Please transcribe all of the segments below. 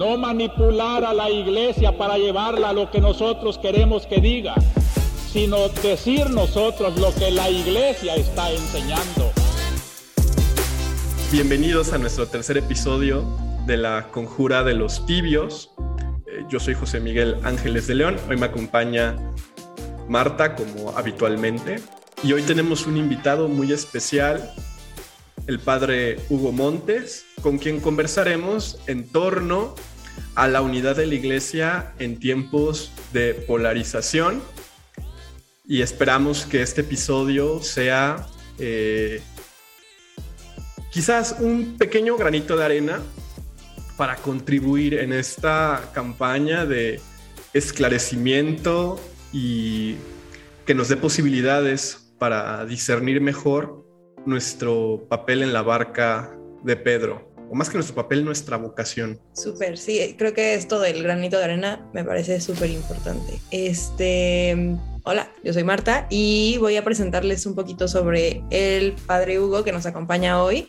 no manipular a la iglesia para llevarla a lo que nosotros queremos que diga, sino decir nosotros lo que la iglesia está enseñando. Bienvenidos a nuestro tercer episodio de la Conjura de los Tibios. Eh, yo soy José Miguel Ángeles de León. Hoy me acompaña Marta como habitualmente. Y hoy tenemos un invitado muy especial, el padre Hugo Montes, con quien conversaremos en torno a la unidad de la iglesia en tiempos de polarización. Y esperamos que este episodio sea eh, quizás un pequeño granito de arena para contribuir en esta campaña de esclarecimiento y que nos dé posibilidades para discernir mejor nuestro papel en la barca de Pedro, o más que nuestro papel, nuestra vocación. Súper, sí, creo que esto del granito de arena me parece súper importante. Este, hola, yo soy Marta y voy a presentarles un poquito sobre el padre Hugo que nos acompaña hoy.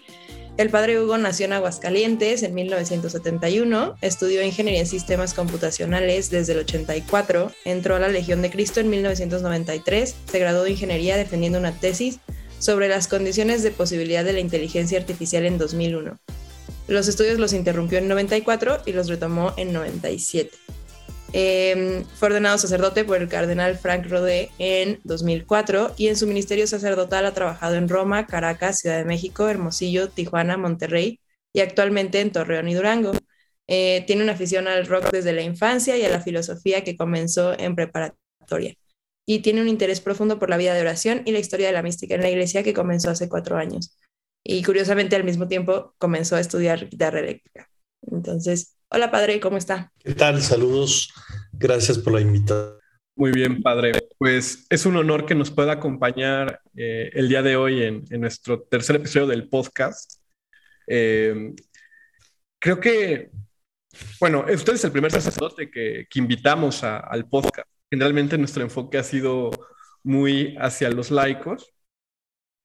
El padre Hugo nació en Aguascalientes en 1971, estudió ingeniería en sistemas computacionales desde el 84, entró a la Legión de Cristo en 1993, se graduó de ingeniería defendiendo una tesis sobre las condiciones de posibilidad de la inteligencia artificial en 2001. Los estudios los interrumpió en 94 y los retomó en 97. Em, fue ordenado sacerdote por el cardenal Frank Rodé en 2004 y en su ministerio sacerdotal ha trabajado en Roma, Caracas, Ciudad de México, Hermosillo, Tijuana, Monterrey y actualmente en Torreón y Durango. Eh, tiene una afición al rock desde la infancia y a la filosofía que comenzó en preparatoria y tiene un interés profundo por la vida de oración y la historia de la mística en la iglesia que comenzó hace cuatro años. Y curiosamente al mismo tiempo comenzó a estudiar guitarra eléctrica. Entonces, hola padre, ¿cómo está? ¿Qué tal? Saludos. Gracias por la invitación. Muy bien, padre. Pues es un honor que nos pueda acompañar eh, el día de hoy en, nuestro tercer episodio del podcast. Eh, creo que, bueno, usted es el primer sacerdote que, que invitamos al podcast generalmente nuestro enfoque ha sido muy hacia los laicos,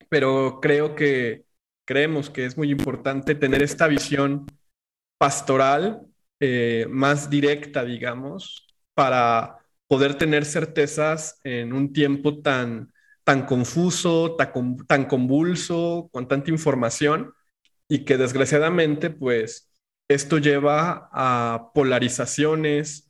pero creo que creemos que es muy importante tener esta visión pastoral eh, más directa, digamos, para poder tener certezas en un tiempo tan, tan confuso, tan, tan convulso, con tanta información, y que desgraciadamente, pues, esto lleva a polarizaciones,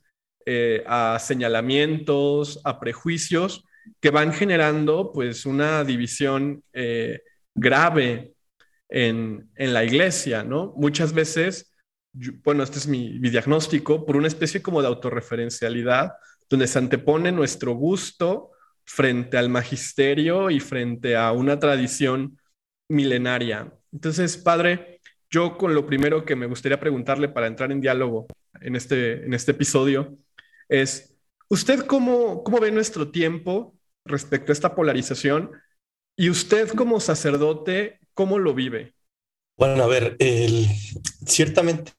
eh, a señalamientos, a prejuicios que van generando pues una división eh, grave en, la iglesia, ¿no? Muchas veces, bueno, este es mi, mi, diagnóstico, por una especie como de autorreferencialidad, donde se antepone nuestro gusto frente al magisterio y frente a una tradición milenaria. Entonces, padre, yo con lo primero que me gustaría preguntarle para entrar en diálogo en este, en este episodio es, ¿usted cómo, cómo ve nuestro tiempo respecto a esta polarización? Y usted como sacerdote, ¿cómo lo vive? Bueno, a ver, ciertamente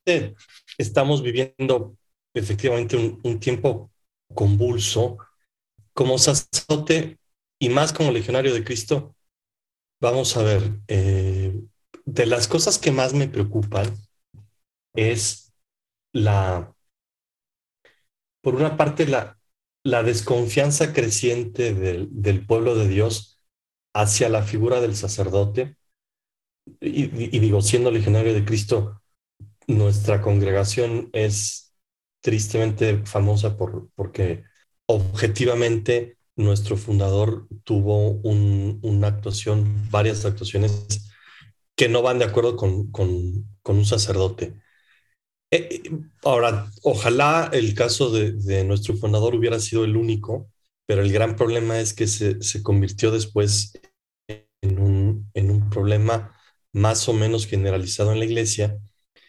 estamos viviendo efectivamente un, tiempo convulso. Como sacerdote y más como legionario de Cristo, vamos a ver, eh, de las cosas que más me preocupan es la por una parte, la, desconfianza creciente del, pueblo de Dios hacia la figura del sacerdote. Y, digo, siendo legionario de Cristo, nuestra congregación es tristemente famosa por, porque objetivamente nuestro fundador tuvo un, una actuación, varias actuaciones que no van de acuerdo con un sacerdote. Eh, ahora, ojalá el caso de, nuestro fundador hubiera sido el único, pero el gran problema es que se, convirtió después en un, en un problema más o menos generalizado en la iglesia.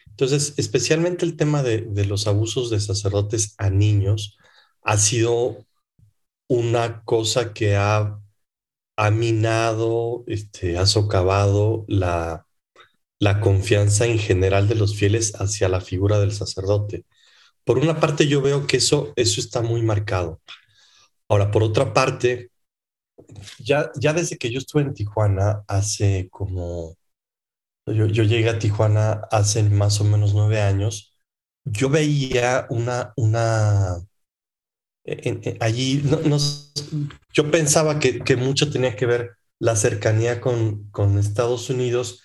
Entonces, especialmente el tema de, los abusos de sacerdotes a niños ha sido una cosa que ha, ha minado, este, ha socavado la, la confianza en general de los fieles hacia la figura del sacerdote. Por una parte, yo veo que eso, eso está muy marcado. Ahora, por otra parte, ya, ya desde que yo estuve en Tijuana, hace como, yo, yo llegué a Tijuana hace más o menos nueve años, yo veía una, una, allí, no, yo pensaba que, que, mucho tenía que ver la cercanía con, con Estados Unidos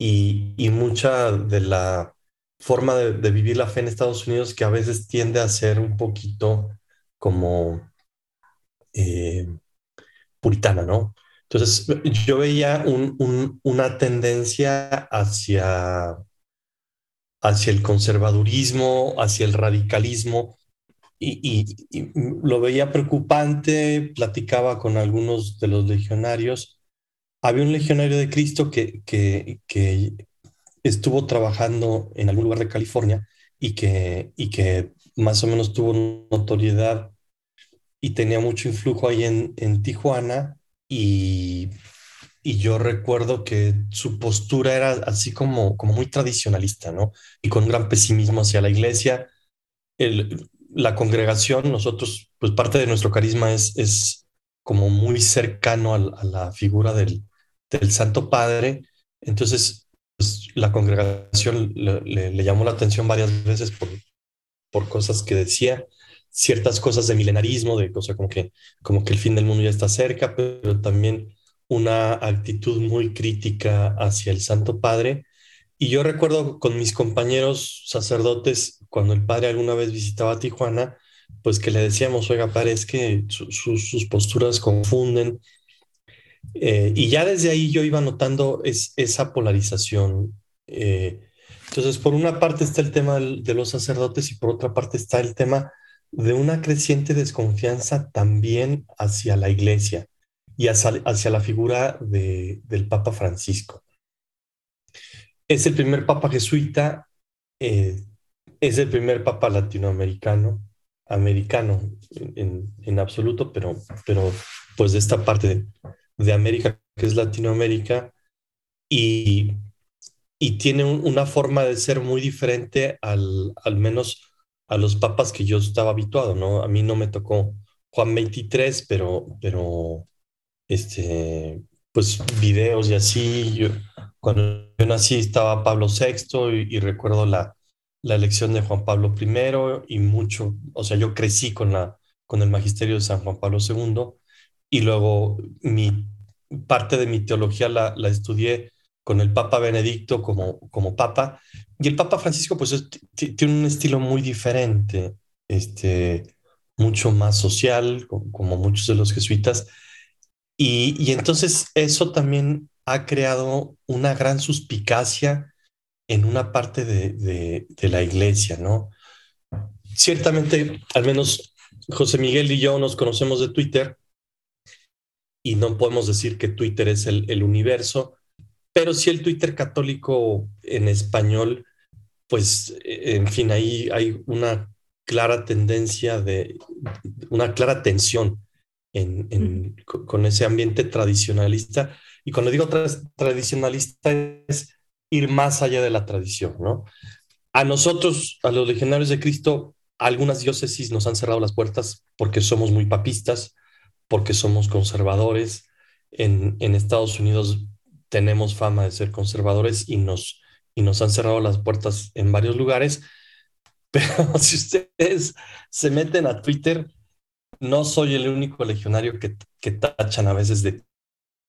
y, mucha de la forma de, de, vivir la fe en Estados Unidos que a veces tiende a ser un poquito como eh, puritana, ¿no? Entonces yo veía una tendencia hacia, hacia el conservadurismo, hacia el radicalismo, y, lo veía preocupante, platicaba con algunos de los legionarios. Había un legionario de Cristo que, que, que estuvo trabajando en algún lugar de California y que, y que más o menos tuvo notoriedad y tenía mucho influjo ahí en, en Tijuana y, y, yo recuerdo que su postura era así como, como muy tradicionalista, ¿no? Y con un gran pesimismo hacia la iglesia. El, la congregación, nosotros, pues parte de nuestro carisma es, es como muy cercano a, la figura del, del, Santo Padre. Entonces, pues, la congregación le, llamó la atención varias veces por, por cosas que decía ciertas cosas de milenarismo, de cosas como que, como que el fin del mundo ya está cerca, pero también una actitud muy crítica hacia el Santo Padre. Y yo recuerdo con mis compañeros sacerdotes, cuando el padre alguna vez visitaba Tijuana, pues que le decíamos, oiga, padre, es que sus posturas confunden. Eh, y ya desde ahí yo iba notando es, esa polarización. Eh, entonces, por una parte está el tema de los sacerdotes y por otra parte está el tema de una creciente desconfianza también hacia la iglesia y hacia, la figura del Papa Francisco. Es el primer Papa jesuita, eh, es el primer Papa latinoamericano, americano en, absoluto, pero, pero pues de esta parte de, América que es Latinoamérica y, y tiene una forma de ser muy diferente al, al menos a los papas que yo estaba habituado, ¿no? A mí no me tocó Juan 23, pero, pero, este, pues videos y así. Yo, cuando yo nací estaba Pablo VI y, recuerdo la, la, elección de Juan Pablo I y mucho, o sea, yo crecí con, la, con el magisterio de San Juan Pablo II y luego mi parte de mi teología la, la estudié con el Papa Benedicto como, como Papa. Y el Papa Francisco, pues, tiene un estilo muy diferente, este, mucho más social, como, muchos de los jesuitas. Y, y, entonces eso también ha creado una gran suspicacia en una parte de, de, de la iglesia, ¿no? Ciertamente, al menos José Miguel y yo nos conocemos de Twitter y no podemos decir que Twitter es el, el universo, pero sí el Twitter católico en español, pues, eh, en fin, ahí hay una clara tendencia de, una clara tensión en, con ese ambiente tradicionalista. Y cuando digo tradicionalista es ir más allá de la tradición, ¿no? A nosotros, a los legionarios de Cristo, algunas diócesis nos han cerrado las puertas porque somos muy papistas, porque somos conservadores. En, en Estados Unidos tenemos fama de ser conservadores y nos, y nos han cerrado las puertas en varios lugares. Pero si ustedes se meten a Twitter, no soy el único legionario que, que tachan a veces de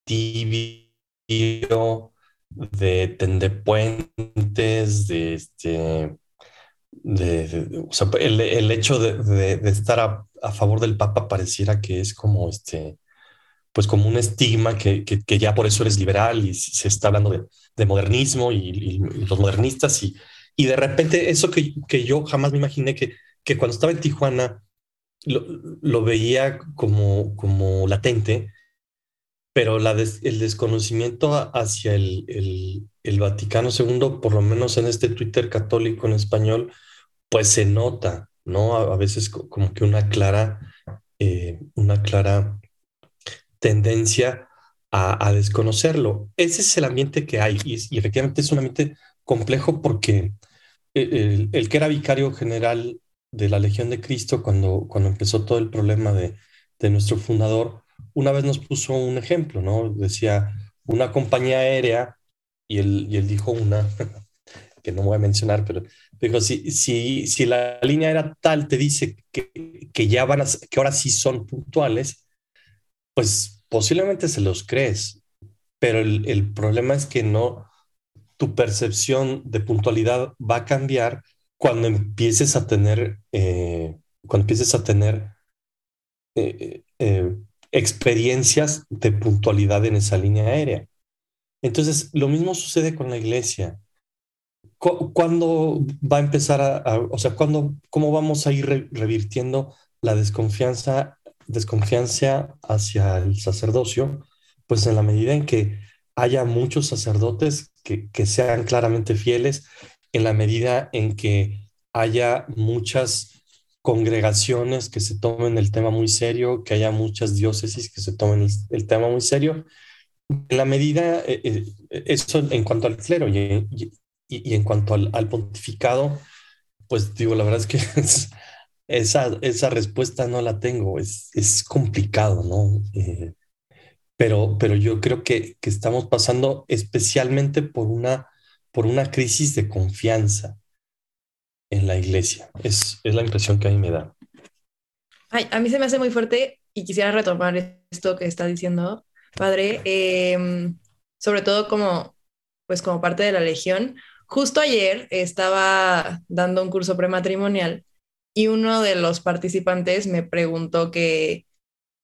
tibio, de tendepuentes, de este. De, o sea, el, el, hecho de, de, de estar a, a, favor del Papa pareciera que es como este pues como un estigma que, que, ya por eso eres liberal y se está hablando de, de modernismo y, los modernistas y, y de repente eso que, que, yo jamás me imaginé que, que cuando estaba en Tijuana lo, lo veía como, como latente, pero la el desconocimiento hacia el, el, el, Vaticano II, por lo menos en este Twitter católico en español, pues se nota, ¿no? A, a veces como que una clara, eh, una clara tendencia a, desconocerlo. Ese es el ambiente que hay y, efectivamente es un ambiente complejo porque el, que era vicario general de la Legión de Cristo cuando, cuando empezó todo el problema de, de nuestro fundador, una vez nos puso un ejemplo, ¿no? Decía una compañía aérea y él, y él dijo una que no voy a mencionar, pero, Digo, si, si, si la línea era tal, te dice que, que ya van a, que ahora sí son puntuales, pues posiblemente se los crees, pero el, el problema es que no, tu percepción de puntualidad va a cambiar cuando empieces a tener, eh, cuando empieces a tener eh, eh, experiencias de puntualidad en esa línea aérea. Entonces, lo mismo sucede con la iglesia. ¿Cuándo va a empezar a, o sea, ¿cuándo, cómo vamos a ir revirtiendo la desconfianza, desconfianza hacia el sacerdocio? Pues en la medida en que haya muchos sacerdotes que, que sean claramente fieles, en la medida en que haya muchas congregaciones que se tomen el tema muy serio, que haya muchas diócesis que se tomen el, tema muy serio. En la medida, eh, eh, eso en cuanto al clero en cuanto al, pontificado, pues digo, la verdad es que esa, esa respuesta no la tengo, es, es complicado, ¿no? Eh, pero, pero yo creo que, que, estamos pasando especialmente por una, por una crisis de confianza en la iglesia. Es, es la impresión que a mí me da. Ay, a mí se me hace muy fuerte y quisiera retomar esto que está diciendo, padre, em, sobre todo como, pues como parte de la legión, Justo ayer estaba dando un curso prematrimonial y uno de los participantes me preguntó que,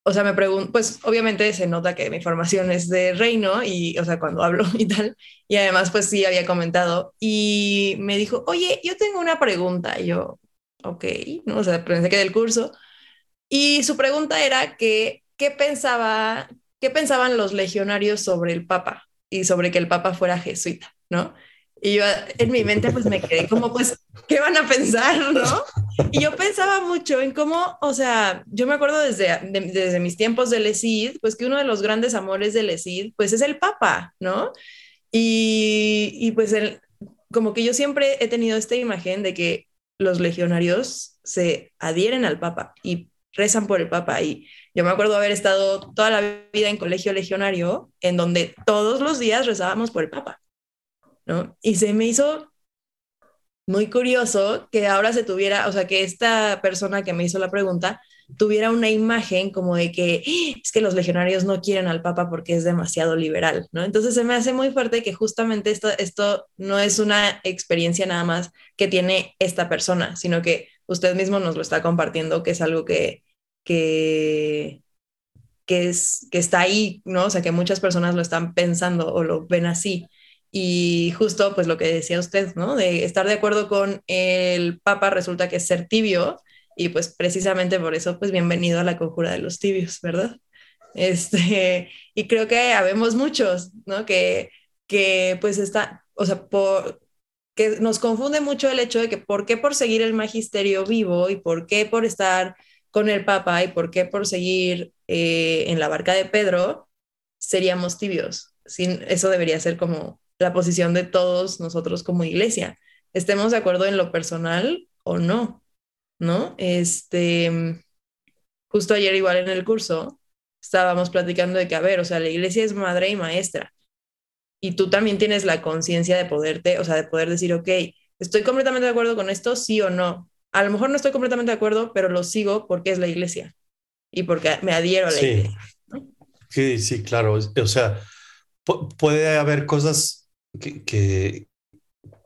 o sea, me preguntó, pues obviamente se nota que mi formación es de reino y, o sea, cuando hablo y tal, y además pues sí había comentado y me dijo, oye, yo tengo una pregunta, y yo, ok, ¿no? O sea, pensé que del curso. Y su pregunta era que, ¿qué pensaba, qué pensaban los legionarios sobre el Papa y sobre que el Papa fuera jesuita, ¿no? Y yo en mi mente pues me quedé como pues, ¿qué van a pensar, no? Y yo pensaba mucho en cómo, o sea, yo me acuerdo desde, desde mis tiempos de Lecid, pues que uno de los grandes amores de Lecid pues es el Papa, ¿no? Y, y pues el, como que yo siempre he tenido esta imagen de que los legionarios se adhieren al Papa y rezan por el Papa. Y yo me acuerdo haber estado toda la vida en colegio legionario, en donde todos los días rezábamos por el Papa. Y se me hizo muy curioso que ahora se tuviera, o sea, que esta persona que me hizo la pregunta tuviera una imagen como de que ¡Ah! es que los legionarios no quieren al Papa porque es demasiado liberal, ¿no? Entonces se me hace muy fuerte que justamente esto, esto no es una experiencia nada más que tiene esta persona, sino que usted mismo nos lo está compartiendo, que es algo que, que, que, es, que está ahí, ¿no? O sea, que muchas personas lo están pensando o lo ven así. Y justo, pues lo que decía usted, ¿no? De estar de acuerdo con el Papa resulta que es ser tibio y pues precisamente por eso, pues bienvenido a la conjura de los tibios, ¿verdad? Este, y creo que habemos muchos, ¿no? Que, que pues está, o sea, por, que nos confunde mucho el hecho de que por qué por seguir el magisterio vivo y por qué por estar con el Papa y por qué por seguir eh, en la barca de Pedro seríamos tibios. Sin, eso debería ser como la posición de todos nosotros como iglesia. Estemos de acuerdo en lo personal o no, ¿no? Este, justo ayer igual en el curso estábamos platicando de que, a ver, o sea, la iglesia es madre y maestra. Y tú también tienes la conciencia de poderte, o sea, de poder decir, ok, estoy completamente de acuerdo con esto, sí o no. A lo mejor no estoy completamente de acuerdo, pero lo sigo porque es la iglesia y porque me adhiero a la iglesia. Sí, sí, claro. O sea, puede haber cosas que,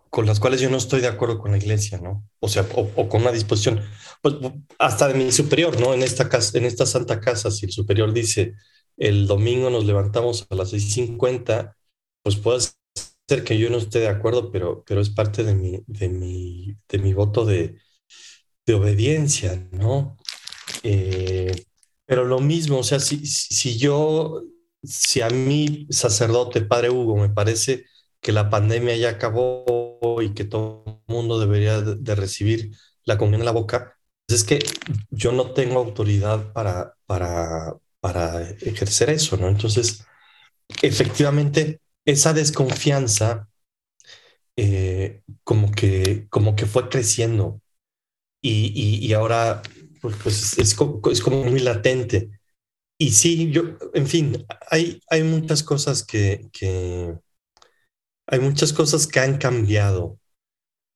con las cuales yo no estoy de acuerdo con la iglesia, ¿no? O sea, o, con una disposición, pues hasta de mi superior, ¿no? En esta casa, en esta santa casa, si el superior dice el domingo nos levantamos a las 6:50, pues puede ser que yo no esté de acuerdo, pero, pero es parte de mi, de mi, de mi voto de, de obediencia, ¿no? Eh, pero lo mismo, o sea, si, si yo, si a mí, sacerdote, padre Hugo, me parece que la pandemia ya acabó y que todo el mundo debería de recibir la comunión en la boca, pues es que yo no tengo autoridad para, para, para ejercer eso, ¿no? Entonces, efectivamente, esa desconfianza eh, como, que, como que fue creciendo y, y, ahora pues, pues es, es, como, muy latente. Y sí, yo, en fin, hay, hay muchas cosas que, que, hay muchas cosas que han cambiado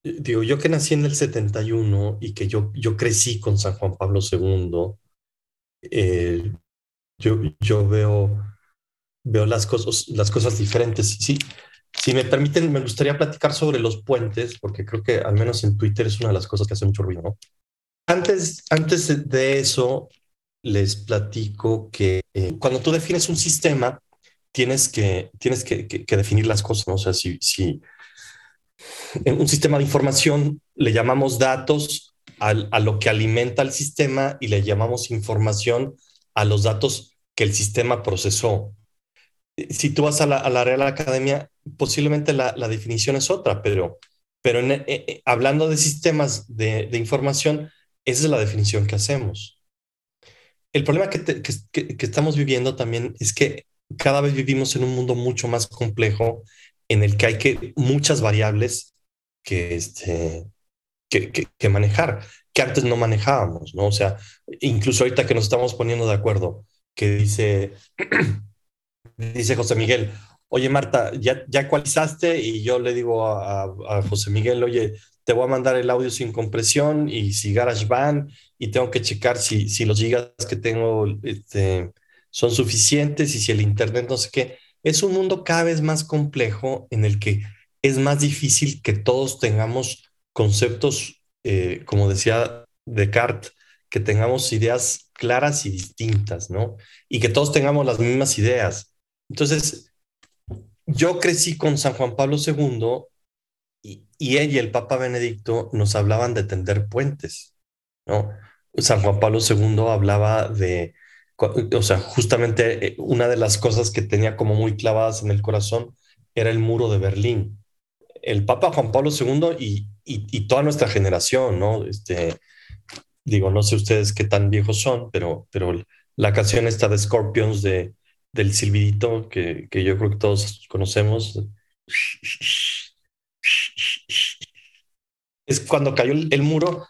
digo, yo que nací en el 71 y que yo, yo crecí con San Juan Pablo II, eh, yo, yo veo, veo las, cosas, las cosas diferentes. Sí, si me permiten, me gustaría platicar sobre los puentes, porque creo que al menos en Twitter es una de las cosas que hace mucho ruido. Antes, antes de eso, les platico que eh, cuando tú defines un sistema, tienes que, tienes que, definir las cosas. ¿no? O sea, si, en un sistema de información le llamamos datos a lo que alimenta el sistema y le llamamos información a los datos que el sistema procesó. Si tú vas a la, Real Academia, posiblemente la, definición es otra, pero, pero eh, eh, hablando de sistemas de, información, esa es la definición que hacemos. El problema que estamos viviendo también es que cada vez vivimos en un mundo mucho más complejo en el que hay que muchas variables que, este, que, que, manejar, que antes no manejábamos, ¿no? O sea, incluso ahorita que nos estamos poniendo de acuerdo, que dice, dice José Miguel, oye Marta, ¿ya, ya ecualizaste? Y yo le digo a, a, José Miguel, oye, te voy a mandar el audio sin compresión y si GarageBand y tengo que checar si, si los gigas que tengo este, son suficientes y si el internet no sé qué. Es un mundo cada vez más complejo en el que es más difícil que todos tengamos conceptos, eh, como decía Descartes, que tengamos ideas claras y distintas, ¿no? Y que todos tengamos las mismas ideas. Entonces, yo crecí con San Juan Pablo II y, y él y el Papa Benedicto nos hablaban de tender puentes, ¿no? San Juan Pablo II hablaba de, o sea, justamente eh, una de las cosas que tenía como muy clavadas en el corazón era el muro de Berlín el Papa Juan Pablo II y, y, toda nuestra generación, ¿no? Este, digo, no sé ustedes qué tan viejos son, pero, pero la canción esta de Scorpions de, del silbidito que, que yo creo que todos conocemos. Es cuando cayó el, muro,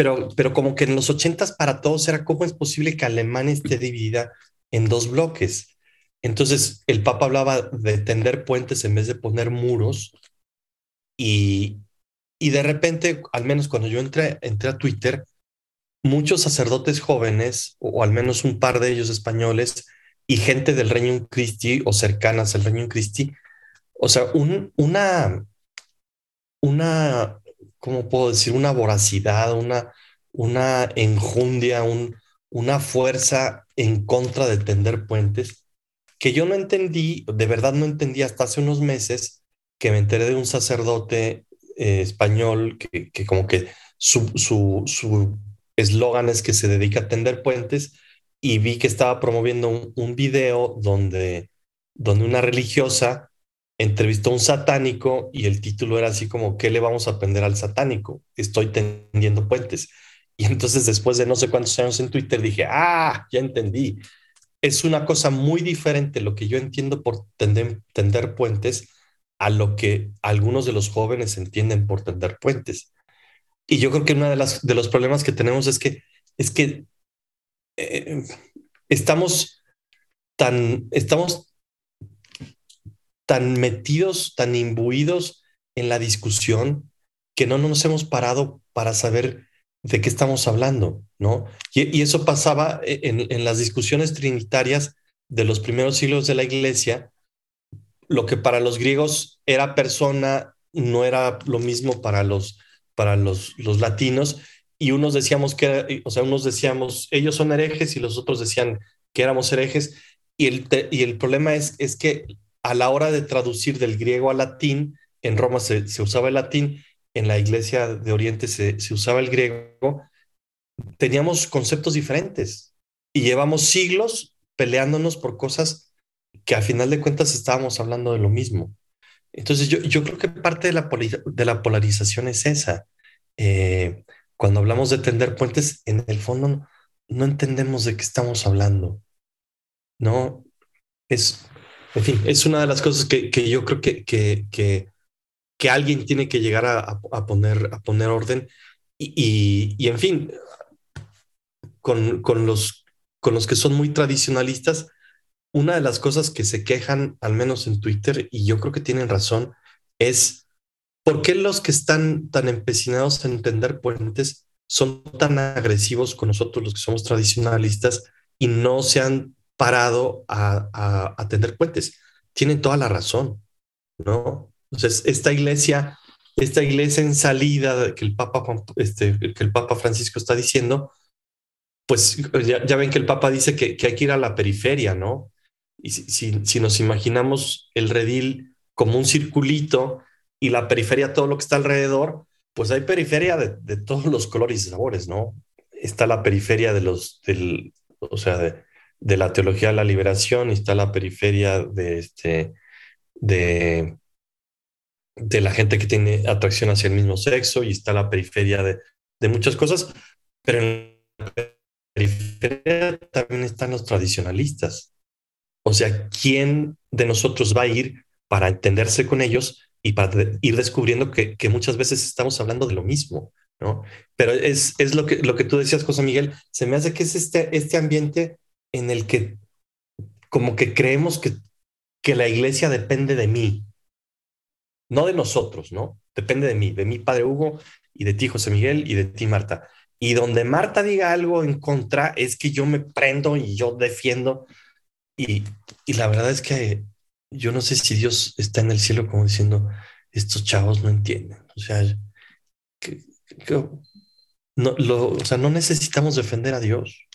pero, pero como que en los ochentas para todos era cómo es posible que Alemania esté dividida en dos bloques. Entonces el Papa hablaba de tender puentes en vez de poner muros y, y de repente, al menos cuando yo entré, entré a Twitter, muchos sacerdotes jóvenes, o al menos un par de ellos españoles, y gente del Reino Christi o cercanas al Reino Christi, o sea, un, una, una, ¿cómo puedo decir? Una voracidad, una, una enjundia, un, una fuerza en contra de tender puentes que yo no entendí, de verdad no entendí hasta hace unos meses, que me enteré de un sacerdote eh, español que, como que su eslogan es que se dedica a tender puentes y vi que estaba promoviendo un, un, video donde, donde una religiosa entrevistó a un satánico y el título era así como, ¿qué le vamos a aprender al satánico? Estoy tendiendo puentes. Y entonces después de no sé cuántos años en Twitter dije, ah, ya entendí. Es una cosa muy diferente lo que yo entiendo por tender, tender puentes a lo que algunos de los jóvenes entienden por tender puentes. Y yo creo que uno de, las, de los problemas que tenemos es que, es que eh, estamos, tan, estamos tan metidos, tan imbuidos en la discusión que no nos hemos parado para saber de qué estamos hablando, ¿no? Y, eso pasaba en, en, las discusiones trinitarias de los primeros siglos de la iglesia, lo que para los griegos era persona no era lo mismo para los, para los, los latinos. Y unos decíamos que, o sea, unos decíamos, ellos son herejes y los otros decían que éramos herejes. Y el, y el problema es, es que a la hora de traducir del griego al latín, en Roma se, usaba el latín, en la iglesia de Oriente se, se usaba el griego, teníamos conceptos diferentes y llevamos siglos peleándonos por cosas que a final de cuentas estábamos hablando de lo mismo. Entonces yo, yo creo que parte de la, de la polarización es esa. Eh, cuando hablamos de tender puentes, en el fondo no, entendemos de qué estamos hablando. No, es, en fin, es una de las cosas que, que yo creo que, que, que, alguien tiene que llegar a, a, poner, a poner orden. Y, y, en fin, con, con, los, con los que son muy tradicionalistas, una de las cosas que se quejan, al menos en Twitter, y yo creo que tienen razón, es ¿por qué los que están tan empecinados en entender puentes son tan agresivos con nosotros los que somos tradicionalistas y no se han parado a, a, a puentes? Tienen toda la razón, ¿no? Entonces, esta iglesia, esta iglesia en salida que el Papa, este, que el Papa Francisco está diciendo, pues ya, ya ven que el Papa dice que, que, hay que ir a la periferia, ¿no? Y si, si, si, nos imaginamos el redil como un circulito y la periferia, todo lo que está alrededor, pues hay periferia de, de todos los colores y sabores, ¿no? Está la periferia de los, del, o sea, de, de la teología de la liberación, está la periferia de, este, de, de la gente que tiene atracción hacia el mismo sexo y está la periferia de, de muchas cosas, pero en la periferia también están los tradicionalistas. O sea, ¿quién de nosotros va a ir para entenderse con ellos y para ir descubriendo que, que muchas veces estamos hablando de lo mismo? ¿no? Pero es, es lo, que, lo que tú decías, José Miguel, se me hace que es este, este ambiente en el que como que creemos que, que la iglesia depende de mí, no de nosotros, ¿no? Depende de mí, de mi padre Hugo y de ti, José Miguel, y de ti, Marta. Y donde Marta diga algo en contra es que yo me prendo y yo defiendo. Y, y la verdad es que yo no sé si Dios está en el cielo como diciendo, estos chavos no entienden. O sea, que, no, lo, o sea, no necesitamos defender a Dios.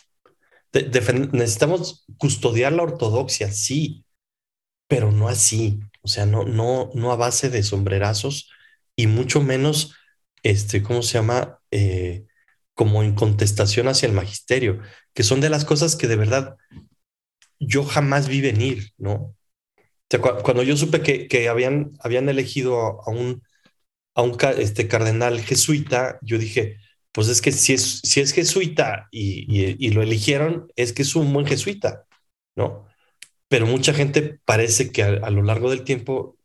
Necesitamos custodiar la ortodoxia, sí, pero no así. O sea, no, no, no a base de sombrerazos y mucho menos, este, ¿cómo se llama? Eh, como en contestación hacia el magisterio, que son de las cosas que de verdad yo jamás vi venir, ¿no? Cuando yo supe que, que, habían, habían elegido a, a un, a un este, cardenal jesuita, yo dije, pues es que si es, jesuita y, lo eligieron, es que es un buen jesuita, ¿no? pero mucha gente parece que a, lo largo del tiempo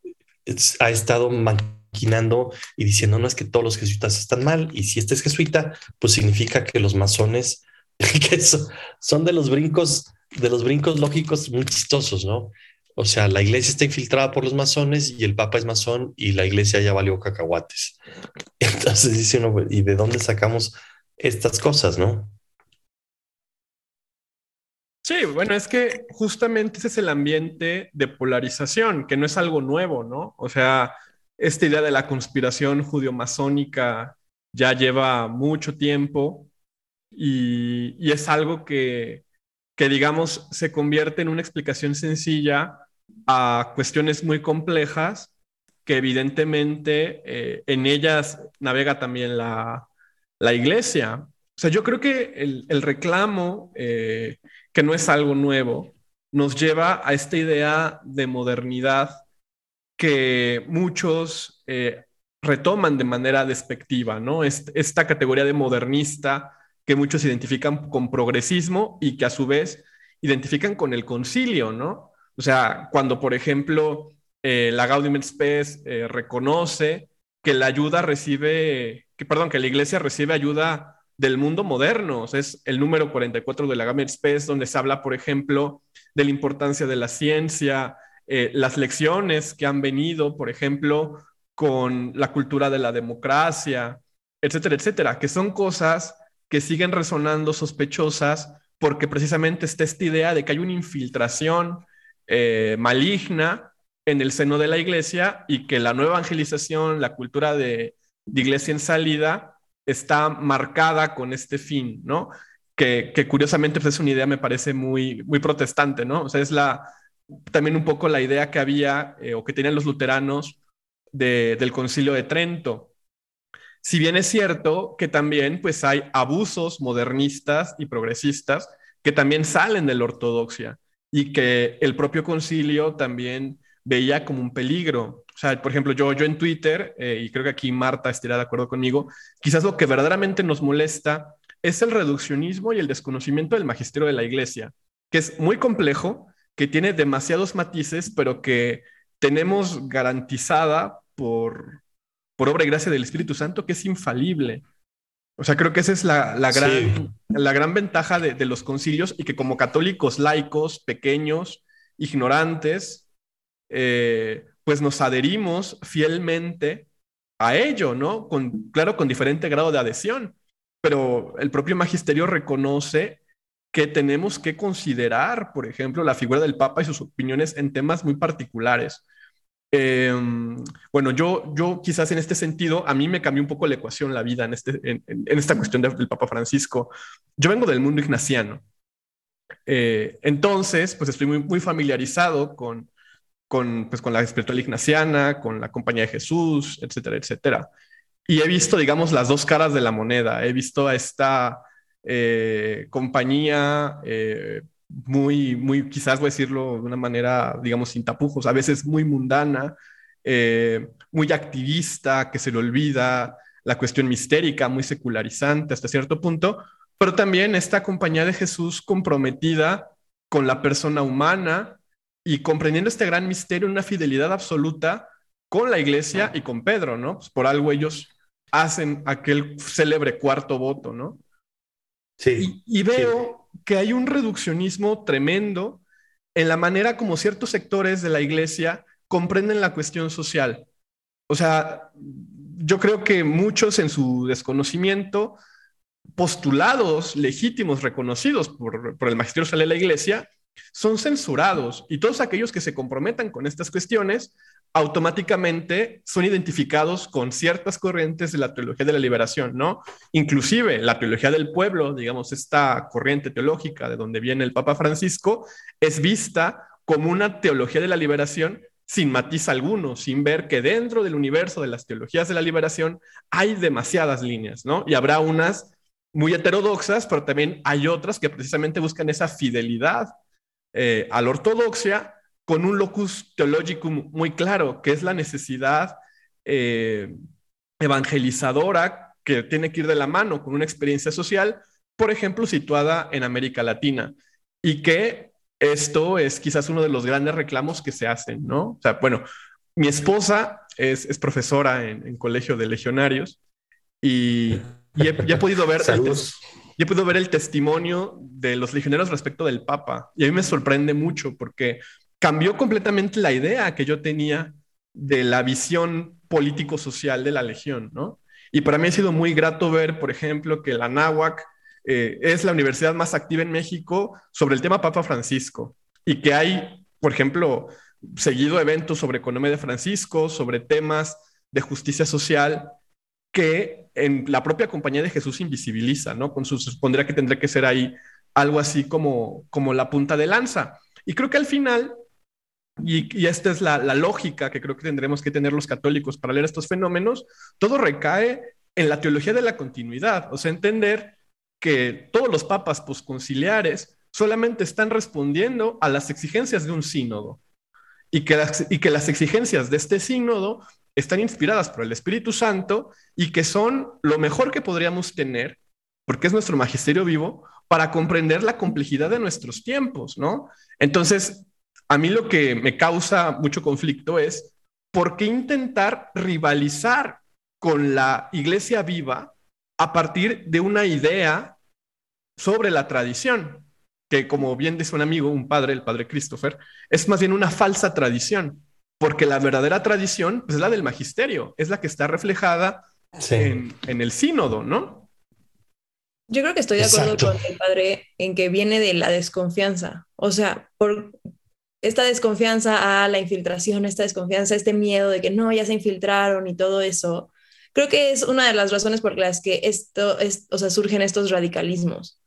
ha estado maquinando y diciendo, no es que todos los jesuitas están mal, y si este es jesuita, pues significa que los masones, son, son de los brincos, de los brincos lógicos muy chistosos, ¿no? O sea, la iglesia está infiltrada por los masones y el papa es masón y la iglesia ya valió cacahuates. Entonces dice uno, ¿y de dónde sacamos estas cosas, no? Sí, bueno, es que justamente ese es el ambiente de polarización, que no es algo nuevo, ¿no? O sea, esta idea de la conspiración judío-masónica ya lleva mucho tiempo y, y es algo que, que, digamos, se convierte en una explicación sencilla a cuestiones muy complejas que evidentemente eh, en ellas navega también la, la, iglesia. O sea, yo creo que el, el reclamo eh, que no es algo nuevo, nos lleva a esta idea de modernidad que muchos eh, retoman de manera despectiva, ¿no? Esta categoría de modernista que muchos identifican con progresismo y que a su vez identifican con el concilio, ¿no? O sea, cuando, por ejemplo, eh, la Gaudium et Spes eh, reconoce que la ayuda recibe, perdón, que la iglesia recibe ayuda del mundo moderno. O sea, es el número 44 de la Gamer Space, donde se habla, por ejemplo, de la importancia de la ciencia, eh, las lecciones que han venido, por ejemplo, con la cultura de la democracia, etcétera, etcétera, que son cosas que siguen resonando sospechosas porque precisamente está esta idea de que hay una infiltración eh, maligna en el seno de la iglesia y que la nueva evangelización, la cultura de, iglesia en salida, está marcada con este fin, ¿no? Que, curiosamente pues, es una idea, me parece muy, muy protestante, ¿no? O sea, es la, también un poco la idea que había eh, o que tenían los luteranos de, del concilio de Trento. Si bien es cierto que también pues hay abusos modernistas y progresistas que también salen de la ortodoxia y que el propio concilio también veía como un peligro. O sea, por ejemplo, yo, yo en Twitter, eh, y creo que aquí Marta estará de acuerdo conmigo, quizás lo que verdaderamente nos molesta es el reduccionismo y el desconocimiento del magisterio de la iglesia, que es muy complejo, que tiene demasiados matices, pero que tenemos garantizada por, por obra y gracia del Espíritu Santo que es infalible. O sea, creo que esa es la, la gran, sí. la gran ventaja de, de los concilios y que como católicos laicos, pequeños, ignorantes, eh, pues nos adherimos fielmente a ello, ¿no? Con, claro, con diferente grado de adhesión, pero el propio magisterio reconoce que tenemos que considerar, por ejemplo, la figura del Papa y sus opiniones en temas muy particulares. Em, bueno, yo, yo quizás en este sentido, a mí me cambió un poco la ecuación, la vida en, este, en, esta cuestión del Papa Francisco. Yo vengo del mundo ignaciano. Eh, entonces, pues estoy muy, muy familiarizado con, con, pues, con la espiritual ignaciana, con la compañía de Jesús, etcétera, etcétera. Y he visto, digamos, las dos caras de la moneda. He visto a esta eh, compañía eh, muy, muy, quizás voy a decirlo de una manera, digamos, sin tapujos, a veces muy mundana, eh, muy activista, que se le olvida la cuestión mistérica, muy secularizante hasta cierto punto, pero también esta compañía de Jesús comprometida con la persona humana, y comprendiendo este gran misterio, una fidelidad absoluta con la iglesia y con Pedro, ¿no? Pues por algo ellos hacen aquel célebre cuarto voto, ¿no? Sí. Y, veo que hay un reduccionismo tremendo en la manera como ciertos sectores de la iglesia comprenden la cuestión social. O sea, yo creo que muchos en su desconocimiento, postulados legítimos, reconocidos por, por el magisterio de la iglesia, son censurados y todos aquellos que se comprometan con estas cuestiones automáticamente son identificados con ciertas corrientes de la teología de la liberación, ¿no? Inclusive la teología del pueblo, digamos, esta corriente teológica de donde viene el Papa Francisco, es vista como una teología de la liberación sin matiz alguno, sin ver que dentro del universo de las teologías de la liberación hay demasiadas líneas, ¿no? Y habrá unas muy heterodoxas, pero también hay otras que precisamente buscan esa fidelidad eh, a la ortodoxia con un locus theologicum muy claro, que es la necesidad eh, evangelizadora que tiene que ir de la mano con una experiencia social, por ejemplo, situada en América Latina, y que esto es quizás uno de los grandes reclamos que se hacen, ¿no? O sea, bueno, mi esposa es, profesora en, Colegio de Legionarios y, he, podido ver... Saludos yo puedo ver el testimonio de los legioneros respecto del Papa y a mí me sorprende mucho porque cambió completamente la idea que yo tenía de la visión político-social de la legión, ¿no? Y para mí ha sido muy grato ver, por ejemplo, que la NAWAC eh, es la universidad más activa en México sobre el tema Papa Francisco y que hay, por ejemplo, seguido eventos sobre economía de Francisco, sobre temas de justicia social que en la propia compañía de Jesús invisibiliza, ¿no? Con su, supondría que tendría que ser ahí algo así como, como la punta de lanza. Y creo que al final, y, esta es la, la, lógica que creo que tendremos que tener los católicos para leer estos fenómenos, todo recae en la teología de la continuidad, o sea, entender que todos los papas posconciliares solamente están respondiendo a las exigencias de un sínodo y que y que las exigencias de este sínodo están inspiradas por el Espíritu Santo y que son lo mejor que podríamos tener, porque es nuestro magisterio vivo, para comprender la complejidad de nuestros tiempos, ¿no? Entonces, a mí lo que me causa mucho conflicto es, ¿por qué intentar rivalizar con la iglesia viva a partir de una idea sobre la tradición? Que como bien dice un amigo, un padre, el padre Christopher, es más bien una falsa tradición porque la verdadera tradición pues, es la del magisterio, es la que está reflejada en, el sínodo, ¿no? Yo creo que estoy de acuerdo con el padre en que viene de la desconfianza, o sea, por esta desconfianza a la infiltración, esta desconfianza, este miedo de que no, ya se infiltraron y todo eso, creo que es una de las razones por las que esto es, o sea, surgen estos radicalismos,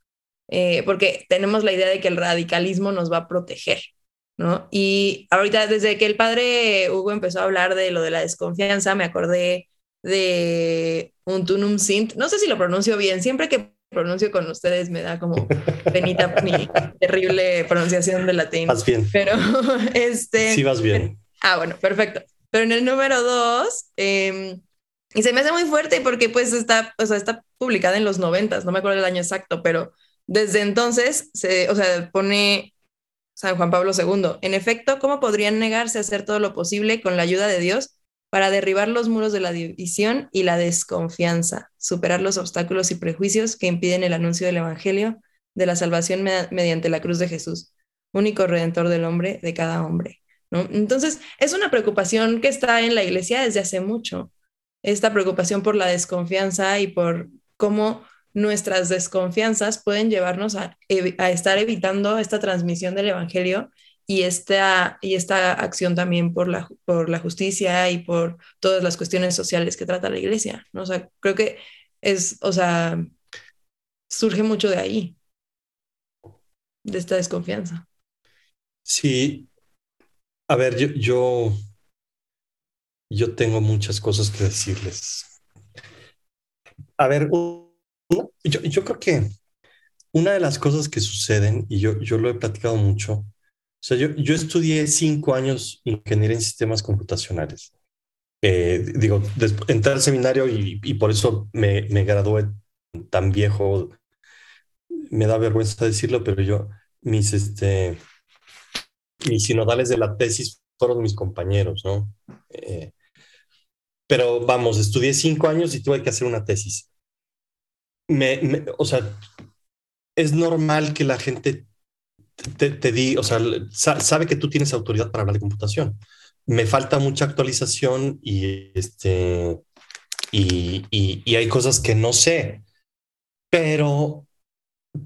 eh, porque tenemos la idea de que el radicalismo nos va a proteger, ¿no? Y ahorita, desde que el padre Hugo empezó a hablar de lo de la desconfianza, me acordé de un tunum sint, no sé si lo pronuncio bien, siempre que pronuncio con ustedes me da como penita mi terrible pronunciación de latín. Vas bien. Pero este... Sí, vas bien. Ah, bueno, perfecto. Pero en el número dos, em, y se me hace muy fuerte porque pues está, o sea, está publicada en los noventas, no me acuerdo el año exacto, pero desde entonces, se, o sea, pone San Juan Pablo II. En efecto, ¿cómo podrían negarse a hacer todo lo posible con la ayuda de Dios para derribar los muros de la división y la desconfianza, superar los obstáculos y prejuicios que impiden el anuncio del Evangelio de la salvación mediante la cruz de Jesús, único redentor del hombre, de cada hombre? Entonces, es una preocupación que está en la iglesia desde hace mucho. esta preocupación por la desconfianza y por cómo nuestras desconfianzas pueden llevarnos a, estar evitando esta transmisión del Evangelio y esta, y esta acción también por la, por la justicia y por todas las cuestiones sociales que trata la iglesia. ¿no? O sea, creo que es, o sea, surge mucho de ahí, de esta desconfianza. Sí. A ver, yo, yo, yo tengo muchas cosas que decirles. A ver, yo, creo que una de las cosas que suceden, y yo, yo lo he platicado mucho, o sea, yo, yo estudié cinco años ingeniería en sistemas computacionales. Eh, digo, entré al seminario y, por eso me, me, gradué tan viejo. Me da vergüenza decirlo, pero yo, mis, este, mis sinodales de la tesis fueron mis compañeros, ¿no? Eh, pero vamos, estudié cinco años y tuve que hacer una tesis me, o sea, es normal que la gente te, te di, o sea, sabe que tú tienes autoridad para hablar de computación. Me falta mucha actualización y este y, y, hay cosas que no sé, pero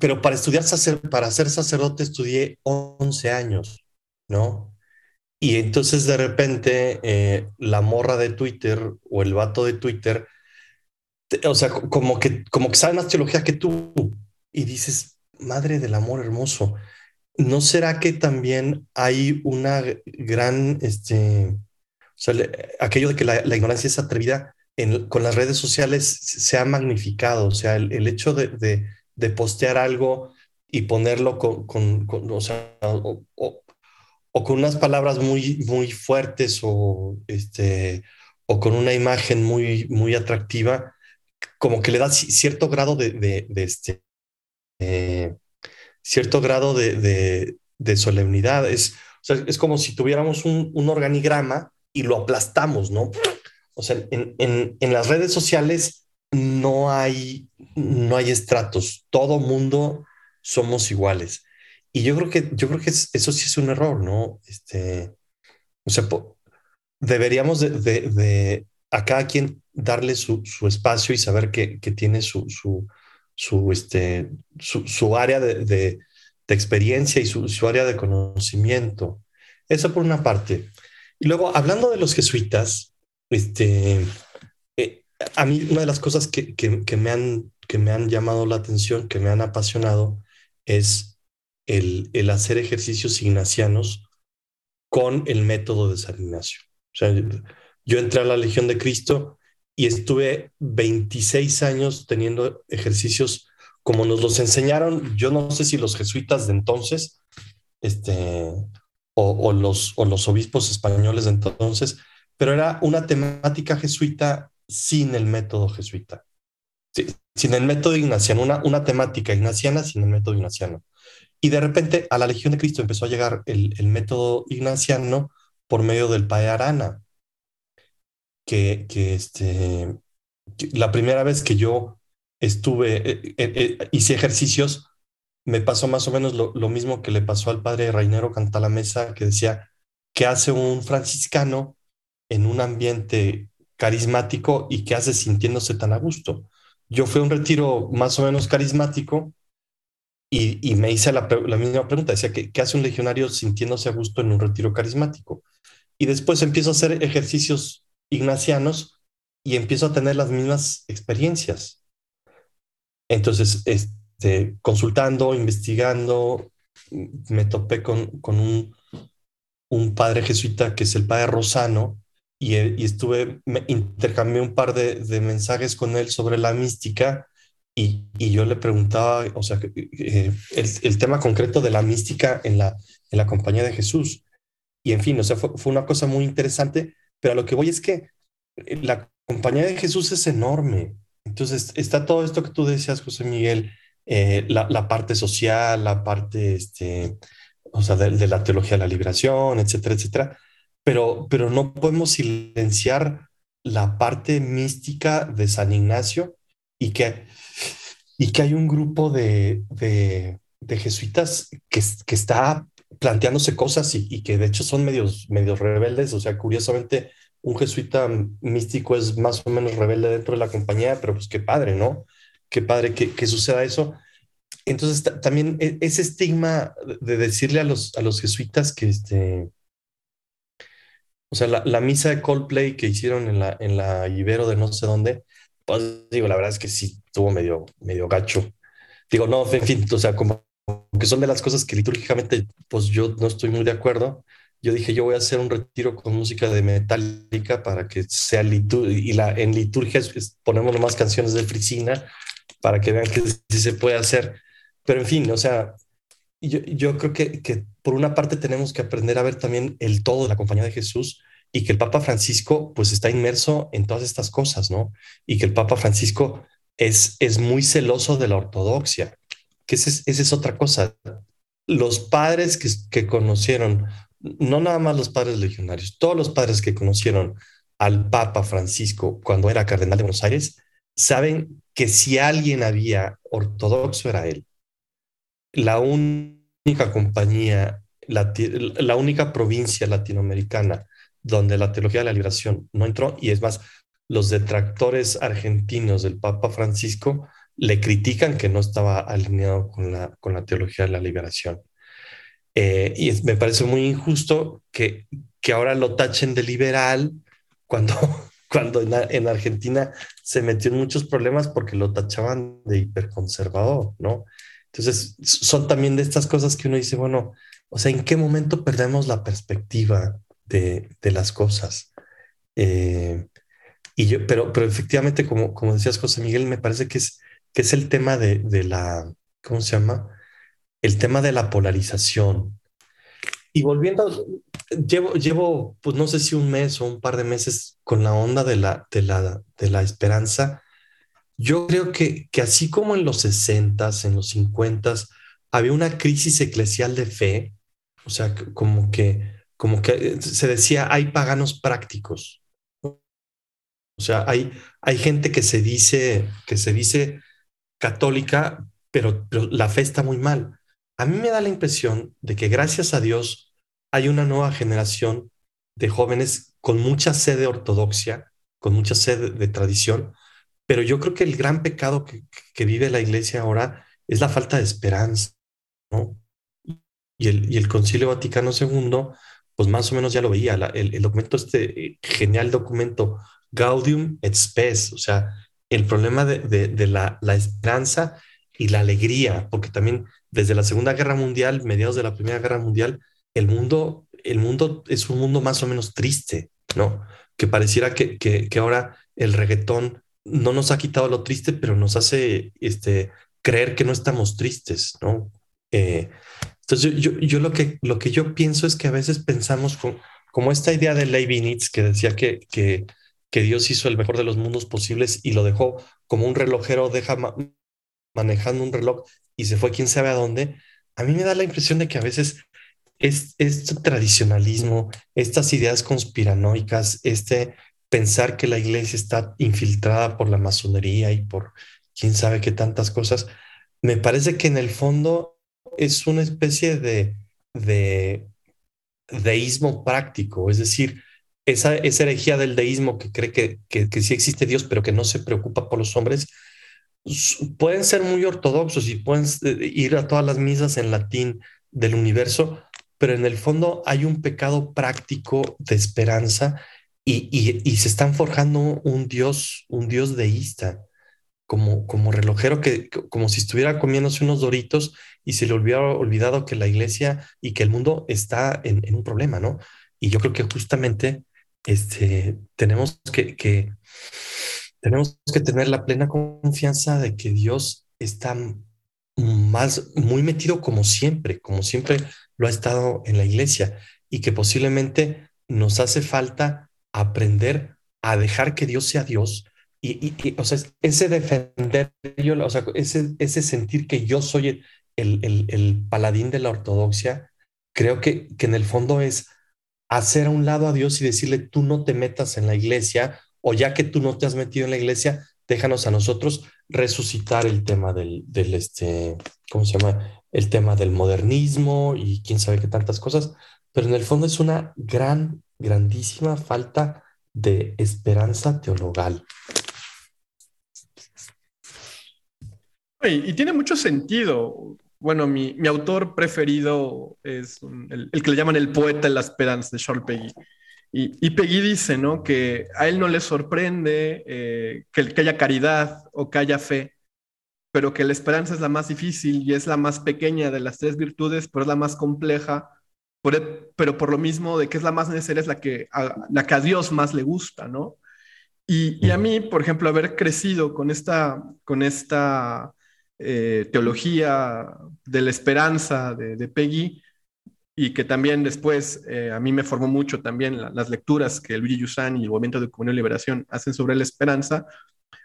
pero para estudiar para ser sacerdote estudié 11 años, ¿no? Y entonces de repente eh, la morra de Twitter o el vato de Twitter o sea, como que, como que sabe más teología que tú y dices, madre del amor hermoso, ¿no será que también hay una gran, este, o sea, aquello de que la, ignorancia es atrevida con las redes sociales se ha magnificado, o sea, el, hecho de, de, postear algo y ponerlo con, con, o, sea, o, con unas palabras muy, muy fuertes o, este, o con una imagen muy, muy atractiva, como que le da cierto grado de, de, este, eh, cierto grado de, de, solemnidad. Es, o sea, es como si tuviéramos un, un, organigrama y lo aplastamos, ¿no? O sea, en, en, en, las redes sociales no hay, no hay estratos, todo mundo somos iguales. Y yo creo que, yo creo que eso sí es un error, ¿no? Este, o sea, deberíamos de, de, a cada quien darle su, espacio y saber que, tiene su, su, este, su, área de, experiencia y su, área de conocimiento. Eso por una parte. Y luego, hablando de los jesuitas, este, eh, a mí una de las cosas que, me han, que me han llamado la atención, que me han apasionado, es el, el hacer ejercicios ignacianos con el método de San Ignacio. O sea, yo entré a la Legión de Cristo y estuve 26 años teniendo ejercicios como nos los enseñaron, yo no sé si los jesuitas de entonces, este, o, los, o los obispos españoles de entonces, pero era una temática jesuita sin el método jesuita, sin el método ignaciano, una, una temática ignaciana sin el método ignaciano. Y de repente a la Legión de Cristo empezó a llegar el, el método ignaciano por medio del Padre Arana que, que este, la primera vez que yo estuve, eh, eh, eh, hice ejercicios, me pasó más o menos lo, lo, mismo que le pasó al padre Rainero Cantalamesa, que decía, ¿qué hace un franciscano en un ambiente carismático y qué hace sintiéndose tan a gusto? Yo fui a un retiro más o menos carismático y, y me hice la, la, misma pregunta, decía, ¿qué, ¿qué hace un legionario sintiéndose a gusto en un retiro carismático? Y después empiezo a hacer ejercicios ignacianos y empiezo a tener las mismas experiencias. Entonces, este, consultando, investigando, me topé con, un, padre jesuita que es el padre Rosano y, y estuve, intercambié un par de, mensajes con él sobre la mística y, yo le preguntaba, o sea, eh, el, el, tema concreto de la mística en la, en la compañía de Jesús. Y en fin, o sea, fue, fue una cosa muy interesante pero a lo que voy es que la compañía de Jesús es enorme. Entonces está todo esto que tú decías, José Miguel, eh, la, parte social, la parte, este, o sea, de, la teología de la liberación, etcétera, etcétera. Pero, pero no podemos silenciar la parte mística de San Ignacio y que, y que hay un grupo de, de, jesuitas que, que está planteándose cosas y, que de hecho son medios, medios rebeldes. O sea, curiosamente, un jesuita místico es más o menos rebelde dentro de la compañía, pero pues qué padre, ¿no? Qué padre que, suceda eso. Entonces también e, ese estigma de decirle a los, a los jesuitas que este, o sea, la, misa de Coldplay que hicieron en la, en la Ibero de no sé dónde, pues digo, la verdad es que sí, estuvo medio, medio gacho. Digo, no, en fin, o sea, como que son de las cosas que litúrgicamente, pues yo no estoy muy de acuerdo. Yo dije, yo voy a hacer un retiro con música de metálica para que sea liturgia, y la, en liturgia ponemos nomás canciones de Frisina para que vean que sí se puede hacer. Pero en fin, o sea, yo, yo creo que, que por una parte tenemos que aprender a ver también el todo de la compañía de Jesús y que el Papa Francisco pues está inmerso en todas estas cosas, ¿no? Y que el Papa Francisco es, es muy celoso de la ortodoxia, que esa es, otra cosa. Los padres que, que conocieron, no nada más los padres legionarios, todos los padres que conocieron al Papa Francisco cuando era cardenal de Buenos Aires, saben que si alguien había ortodoxo era él. La única compañía, la, la única provincia latinoamericana donde la teología de la liberación no entró, y es más, los detractores argentinos del Papa Francisco le critican que no estaba alineado con la, con la teología de la liberación. Eh, y me parece muy injusto que, que ahora lo tachen de liberal cuando, cuando en, Argentina se metió en muchos problemas porque lo tachaban de hiperconservador, ¿no? Entonces, son también de estas cosas que uno dice, bueno, o sea, ¿en qué momento perdemos la perspectiva de, de las cosas? Eh, y yo, pero, pero efectivamente, como, como decías, José Miguel, me parece que es, que es el tema de, de la, ¿cómo se llama? El tema de la polarización. Y volviendo, llevo, llevo, pues no sé si un mes o un par de meses con la onda de la, de la, de la esperanza. Yo creo que, que así como en los 60 en los 50 había una crisis eclesial de fe, o sea, como que, como que se decía, hay paganos prácticos, o sea, hay, hay gente que se dice, que se dice católica, pero, la fe está muy mal. A mí me da la impresión de que gracias a Dios hay una nueva generación de jóvenes con mucha sed de ortodoxia, con mucha sed de tradición, pero yo creo que el gran pecado que, vive la iglesia ahora es la falta de esperanza, ¿no? Y el, y el Concilio Vaticano II, pues más o menos ya lo veía, el, el, documento, este eh, genial documento Gaudium et Spes, o sea, el problema de, la, esperanza y la alegría, porque también desde la Segunda Guerra Mundial, mediados de la Primera Guerra Mundial, el mundo, el mundo es un mundo más o menos triste, ¿no? Que pareciera que, ahora el reggaetón no nos ha quitado lo triste, pero nos hace este, creer que no estamos tristes, ¿no? Eh, entonces yo, yo, lo, que, lo que yo pienso es que a veces pensamos con, como esta idea de Leibniz que decía que que Dios hizo el mejor de los mundos posibles y lo dejó como un relojero deja manejando un reloj y se fue quién sabe a dónde, a mí me da la impresión de que a veces es, este tradicionalismo, estas ideas conspiranoicas, este pensar que la iglesia está infiltrada por la masonería y por quién sabe qué tantas cosas, me parece que en el fondo es una especie de, de deísmo práctico, es decir, esa, esa herejía del deísmo que cree que, que, sí existe Dios, pero que no se preocupa por los hombres, pueden ser muy ortodoxos y pueden eh, ir a todas las misas en latín del universo, pero en el fondo hay un pecado práctico de esperanza y, y, se están forjando un Dios, un Dios deísta, como, como relojero que, como si estuviera comiéndose unos doritos y se le hubiera olvidado que la iglesia y que el mundo está en un problema, ¿no? Y yo creo que justamente este, tenemos que, tenemos que tener la plena confianza de que Dios está más, muy metido como siempre, como siempre lo ha estado en la iglesia y que posiblemente nos hace falta aprender a dejar que Dios sea Dios y, o sea, ese defender, yo, o sea, ese, sentir que yo soy el, paladín de la ortodoxia, creo que en el fondo es hacer a un lado a Dios y decirle, tú no te metas en la iglesia, o ya que tú no te has metido en la iglesia, déjanos a nosotros resucitar el tema del, del este, ¿cómo se llama? El tema del modernismo y quién sabe qué tantas cosas, pero en el fondo es una gran, grandísima falta de esperanza teologal. Y, tiene mucho sentido. Bueno, mi, autor preferido es el, que le llaman el poeta de la esperanza de Charles Peggy. Y, y Peggy dice, ¿no? Que a él no le sorprende eh, que, que haya caridad o que haya fe, pero que la esperanza es la más difícil y es la más pequeña de las tres virtudes, pero es la más compleja, e, pero por lo mismo de que es la más necesaria, es la que a, la que a Dios más le gusta, ¿no? Y, y, a mí, por ejemplo, haber crecido con esta, con esta eh, teología de la esperanza de, Peggy y que también después eh, a mí me formó mucho también las lecturas que Luigi Yusan y el Movimiento de Comunión y Liberación hacen sobre la esperanza,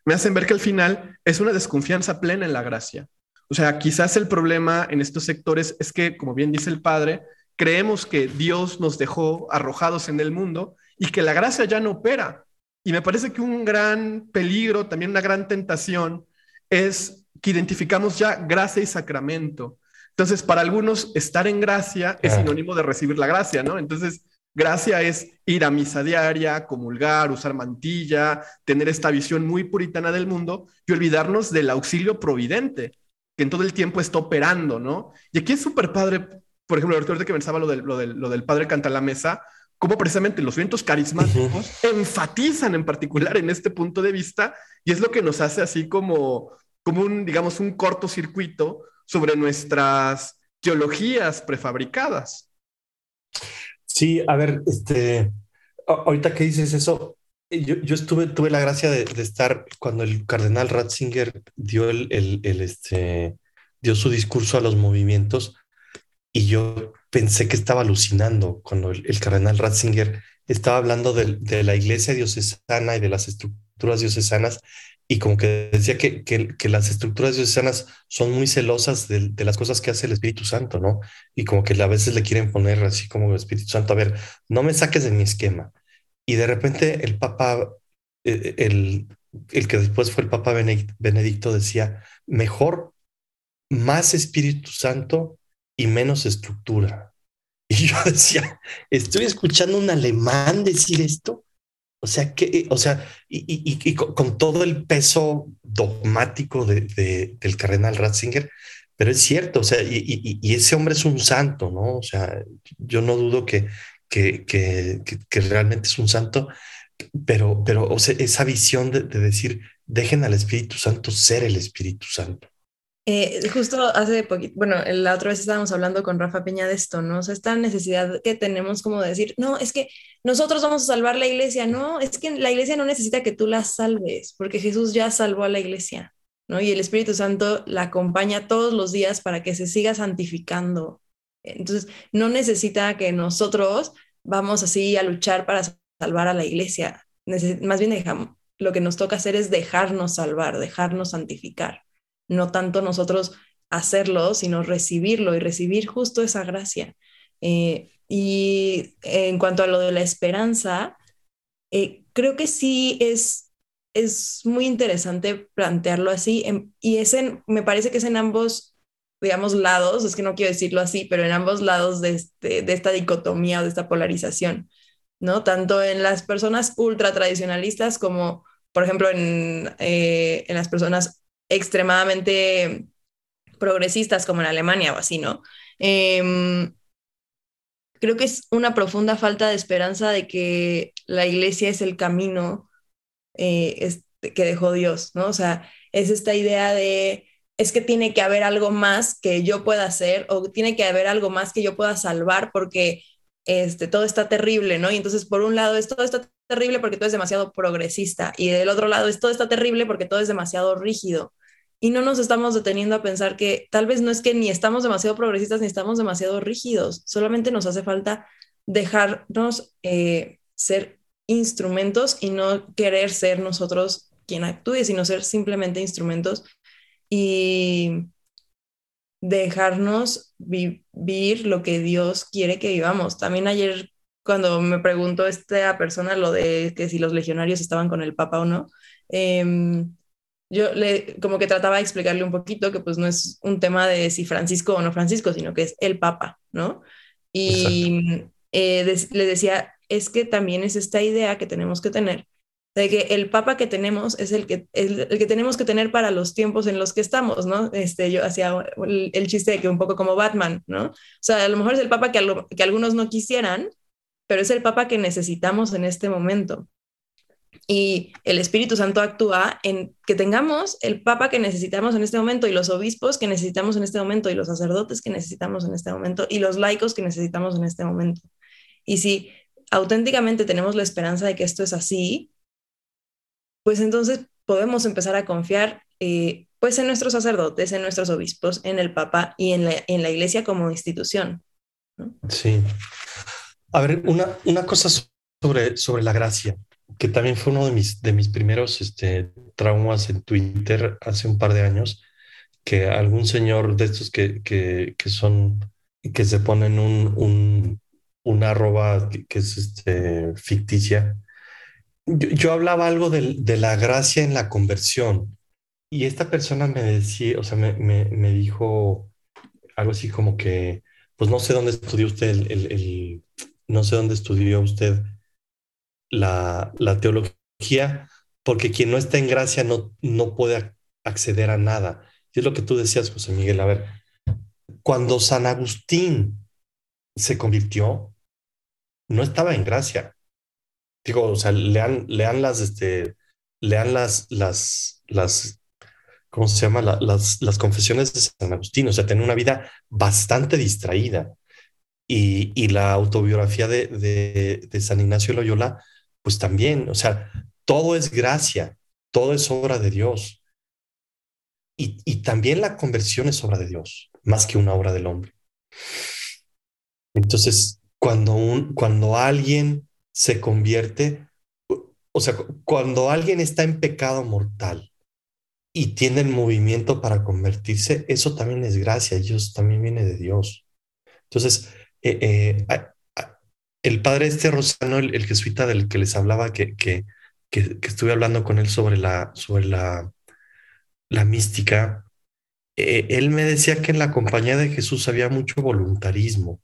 me hacen ver que al final es una desconfianza plena en la gracia. O sea, quizás el problema en estos sectores es que, como bien dice el padre, creemos que Dios nos dejó arrojados en el mundo y que la gracia ya no opera. Y me parece que un gran peligro, también una gran tentación, es que identificamos ya gracia y sacramento. Entonces, para algunos, estar en gracia es sinónimo de recibir la gracia, ¿no? Entonces, gracia es ir a misa diaria, comulgar, usar mantilla, tener esta visión muy puritana del mundo y olvidarnos del auxilio providente, que en todo el tiempo está operando, ¿no? Y aquí es súper padre, por ejemplo, ahorita que pensaba lo del, lo, del, lo del padre canta la mesa, cómo precisamente los vientos carismáticos enfatizan en particular en este punto de vista y es lo que nos hace así como como un, digamos, un cortocircuito sobre nuestras teologías prefabricadas. Sí, a ver, este, ahorita que dices eso, yo, yo estuve, tuve la gracia de, estar cuando el cardenal Ratzinger dio el, el, este, dio su discurso a los movimientos y yo pensé que estaba alucinando cuando el, el cardenal Ratzinger estaba hablando de, de, la iglesia diocesana y de las estructuras diocesanas y como que decía que, que, las estructuras diocesanas son muy celosas de, las cosas que hace el Espíritu Santo, ¿no? Y como que a veces le quieren poner así como el Espíritu Santo, a ver, no me saques de mi esquema. Y de repente el Papa, eh, el, el que después fue el Papa Benedicto, decía, mejor más Espíritu Santo y menos estructura. Y yo decía, estoy escuchando un alemán decir esto. O sea, que, o sea, y, con, todo el peso dogmático de, del cardenal Ratzinger, pero es cierto, o sea, y, ese hombre es un santo, ¿no? O sea, yo no dudo que, que, realmente es un santo, pero, pero o sea, esa visión de decir, dejen al Espíritu Santo ser el Espíritu Santo. Eh, justo hace poquito, bueno, la otra vez estábamos hablando con Rafa Peña de esto, ¿no? O sea, esta necesidad que tenemos como de decir, no, es que nosotros vamos a salvar la iglesia, no, es que la iglesia no necesita que tú la salves, porque Jesús ya salvó a la iglesia, ¿no? Y el Espíritu Santo la acompaña todos los días para que se siga santificando. Entonces, no necesita que nosotros vamos así a luchar para salvar a la iglesia. más bien dejamos, lo que nos toca hacer es dejarnos salvar, dejarnos santificar no tanto nosotros hacerlo, sino recibirlo y recibir justo esa gracia. Eh, y en cuanto a lo de la esperanza, eh, creo que sí es, es muy interesante plantearlo así y es me parece que es en ambos, digamos, lados, es que no quiero decirlo así, pero en ambos lados de, este, de esta dicotomía o de esta polarización, ¿no? Tanto en las personas ultra tradicionalistas como, por ejemplo, en, eh, en las personas extremadamente progresistas como en Alemania o así, ¿no? Em, creo que es una profunda falta de esperanza de que la iglesia es el camino eh, que dejó Dios, ¿no? O sea, es esta idea de, es que tiene que haber algo más que yo pueda hacer o tiene que haber algo más que yo pueda salvar porque este, todo está terrible, ¿no? Y entonces, por un lado, es todo está terrible porque todo es demasiado progresista y del otro lado, es todo está terrible porque todo es demasiado rígido y no nos estamos deteniendo a pensar que tal vez no es que ni estamos demasiado progresistas ni estamos demasiado rígidos, solamente nos hace falta dejarnos eh, ser instrumentos y no querer ser nosotros quien actúe, sino ser simplemente instrumentos y dejarnos vivir lo que Dios quiere que vivamos. También ayer cuando me preguntó esta persona lo de que si los legionarios estaban con el Papa o no, eh, yo le, como que trataba de explicarle un poquito que pues no es un tema de si Francisco o no Francisco, sino que es el Papa, ¿no? Y eh, le decía, es que también es esta idea que tenemos que tener de que el papa que tenemos es el que, el, que tenemos que tener para los tiempos en los que estamos, ¿no? Este, yo hacía el, chiste de que un poco como Batman, ¿no? O sea, a lo mejor es el papa que, que algunos no quisieran, pero es el papa que necesitamos en este momento. Y el Espíritu Santo actúa en que tengamos el papa que necesitamos en este momento y los obispos que necesitamos en este momento y los sacerdotes que necesitamos en este momento y los laicos que necesitamos en este momento. Y si auténticamente tenemos la esperanza de que esto es así, pues entonces podemos empezar a confiar eh, pues en nuestros sacerdotes, en nuestros obispos, en el Papa y en la, en la iglesia como institución. Sí. A ver, una, una cosa sobre, sobre la gracia, que también fue uno de mis, de mis primeros este, traumas en Twitter hace un par de años, que algún señor de estos que, que, que son, que se ponen un, un, una arroba que, que es este, ficticia, yo, hablaba algo de, la gracia en la conversión y esta persona me decía, o sea, me, dijo algo así como que, pues no sé dónde estudió usted el, no sé dónde estudió usted la, teología, porque quien no está en gracia no, no puede acceder a nada. Y es lo que tú decías, José Miguel. A ver, cuando San Agustín se convirtió, no estaba en gracia digo, o sea, lean, lean las, este, lean las, las, las, ¿cómo se llama? las, las confesiones de San Agustín, o sea, tiene una vida bastante distraída. Y, y la autobiografía de, de, de, San Ignacio Loyola, pues también, o sea, todo es gracia, todo es obra de Dios. Y, y también la conversión es obra de Dios, más que una obra del hombre. Entonces, cuando, un, cuando alguien se convierte, o sea, cuando alguien está en pecado mortal y tiene el movimiento para convertirse, eso también es gracia, Dios también viene de Dios. Entonces, eh, eh, el padre este Rosano, el, jesuita del que les hablaba, que, que, que, estuve hablando con él sobre la, sobre la, la mística, eh, él me decía que en la compañía de Jesús había mucho voluntarismo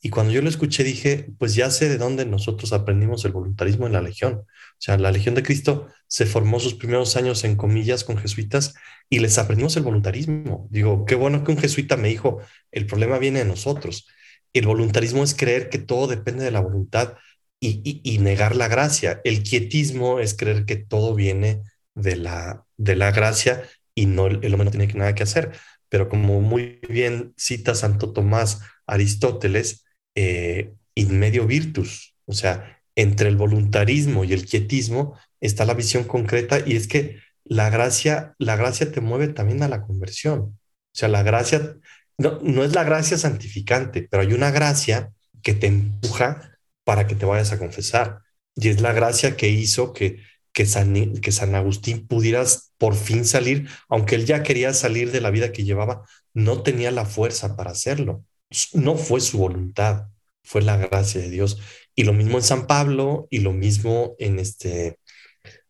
y cuando yo lo escuché dije, pues ya sé de dónde nosotros aprendimos el voluntarismo en la Legión. O sea, la Legión de Cristo se formó sus primeros años en comillas con jesuitas y les aprendimos el voluntarismo. Digo, qué bueno que un jesuita me dijo, el problema viene de nosotros. El voluntarismo es creer que todo depende de la voluntad y, negar la gracia. El quietismo es creer que todo viene de la, de la gracia y no el, hombre no tiene nada que hacer. Pero como muy bien cita Santo Tomás Aristóteles, eh, in medio virtus, o sea, entre el voluntarismo y el quietismo está la visión concreta y es que la gracia, la gracia te mueve también a la conversión. O sea, la gracia no, es la gracia santificante, pero hay una gracia que te empuja para que te vayas a confesar. Y es la gracia que hizo que, que, San, que San Agustín pudieras por fin salir, aunque él ya quería salir de la vida que llevaba, no tenía la fuerza para hacerlo no fue su voluntad, fue la gracia de Dios. Y lo mismo en San Pablo y lo mismo en este,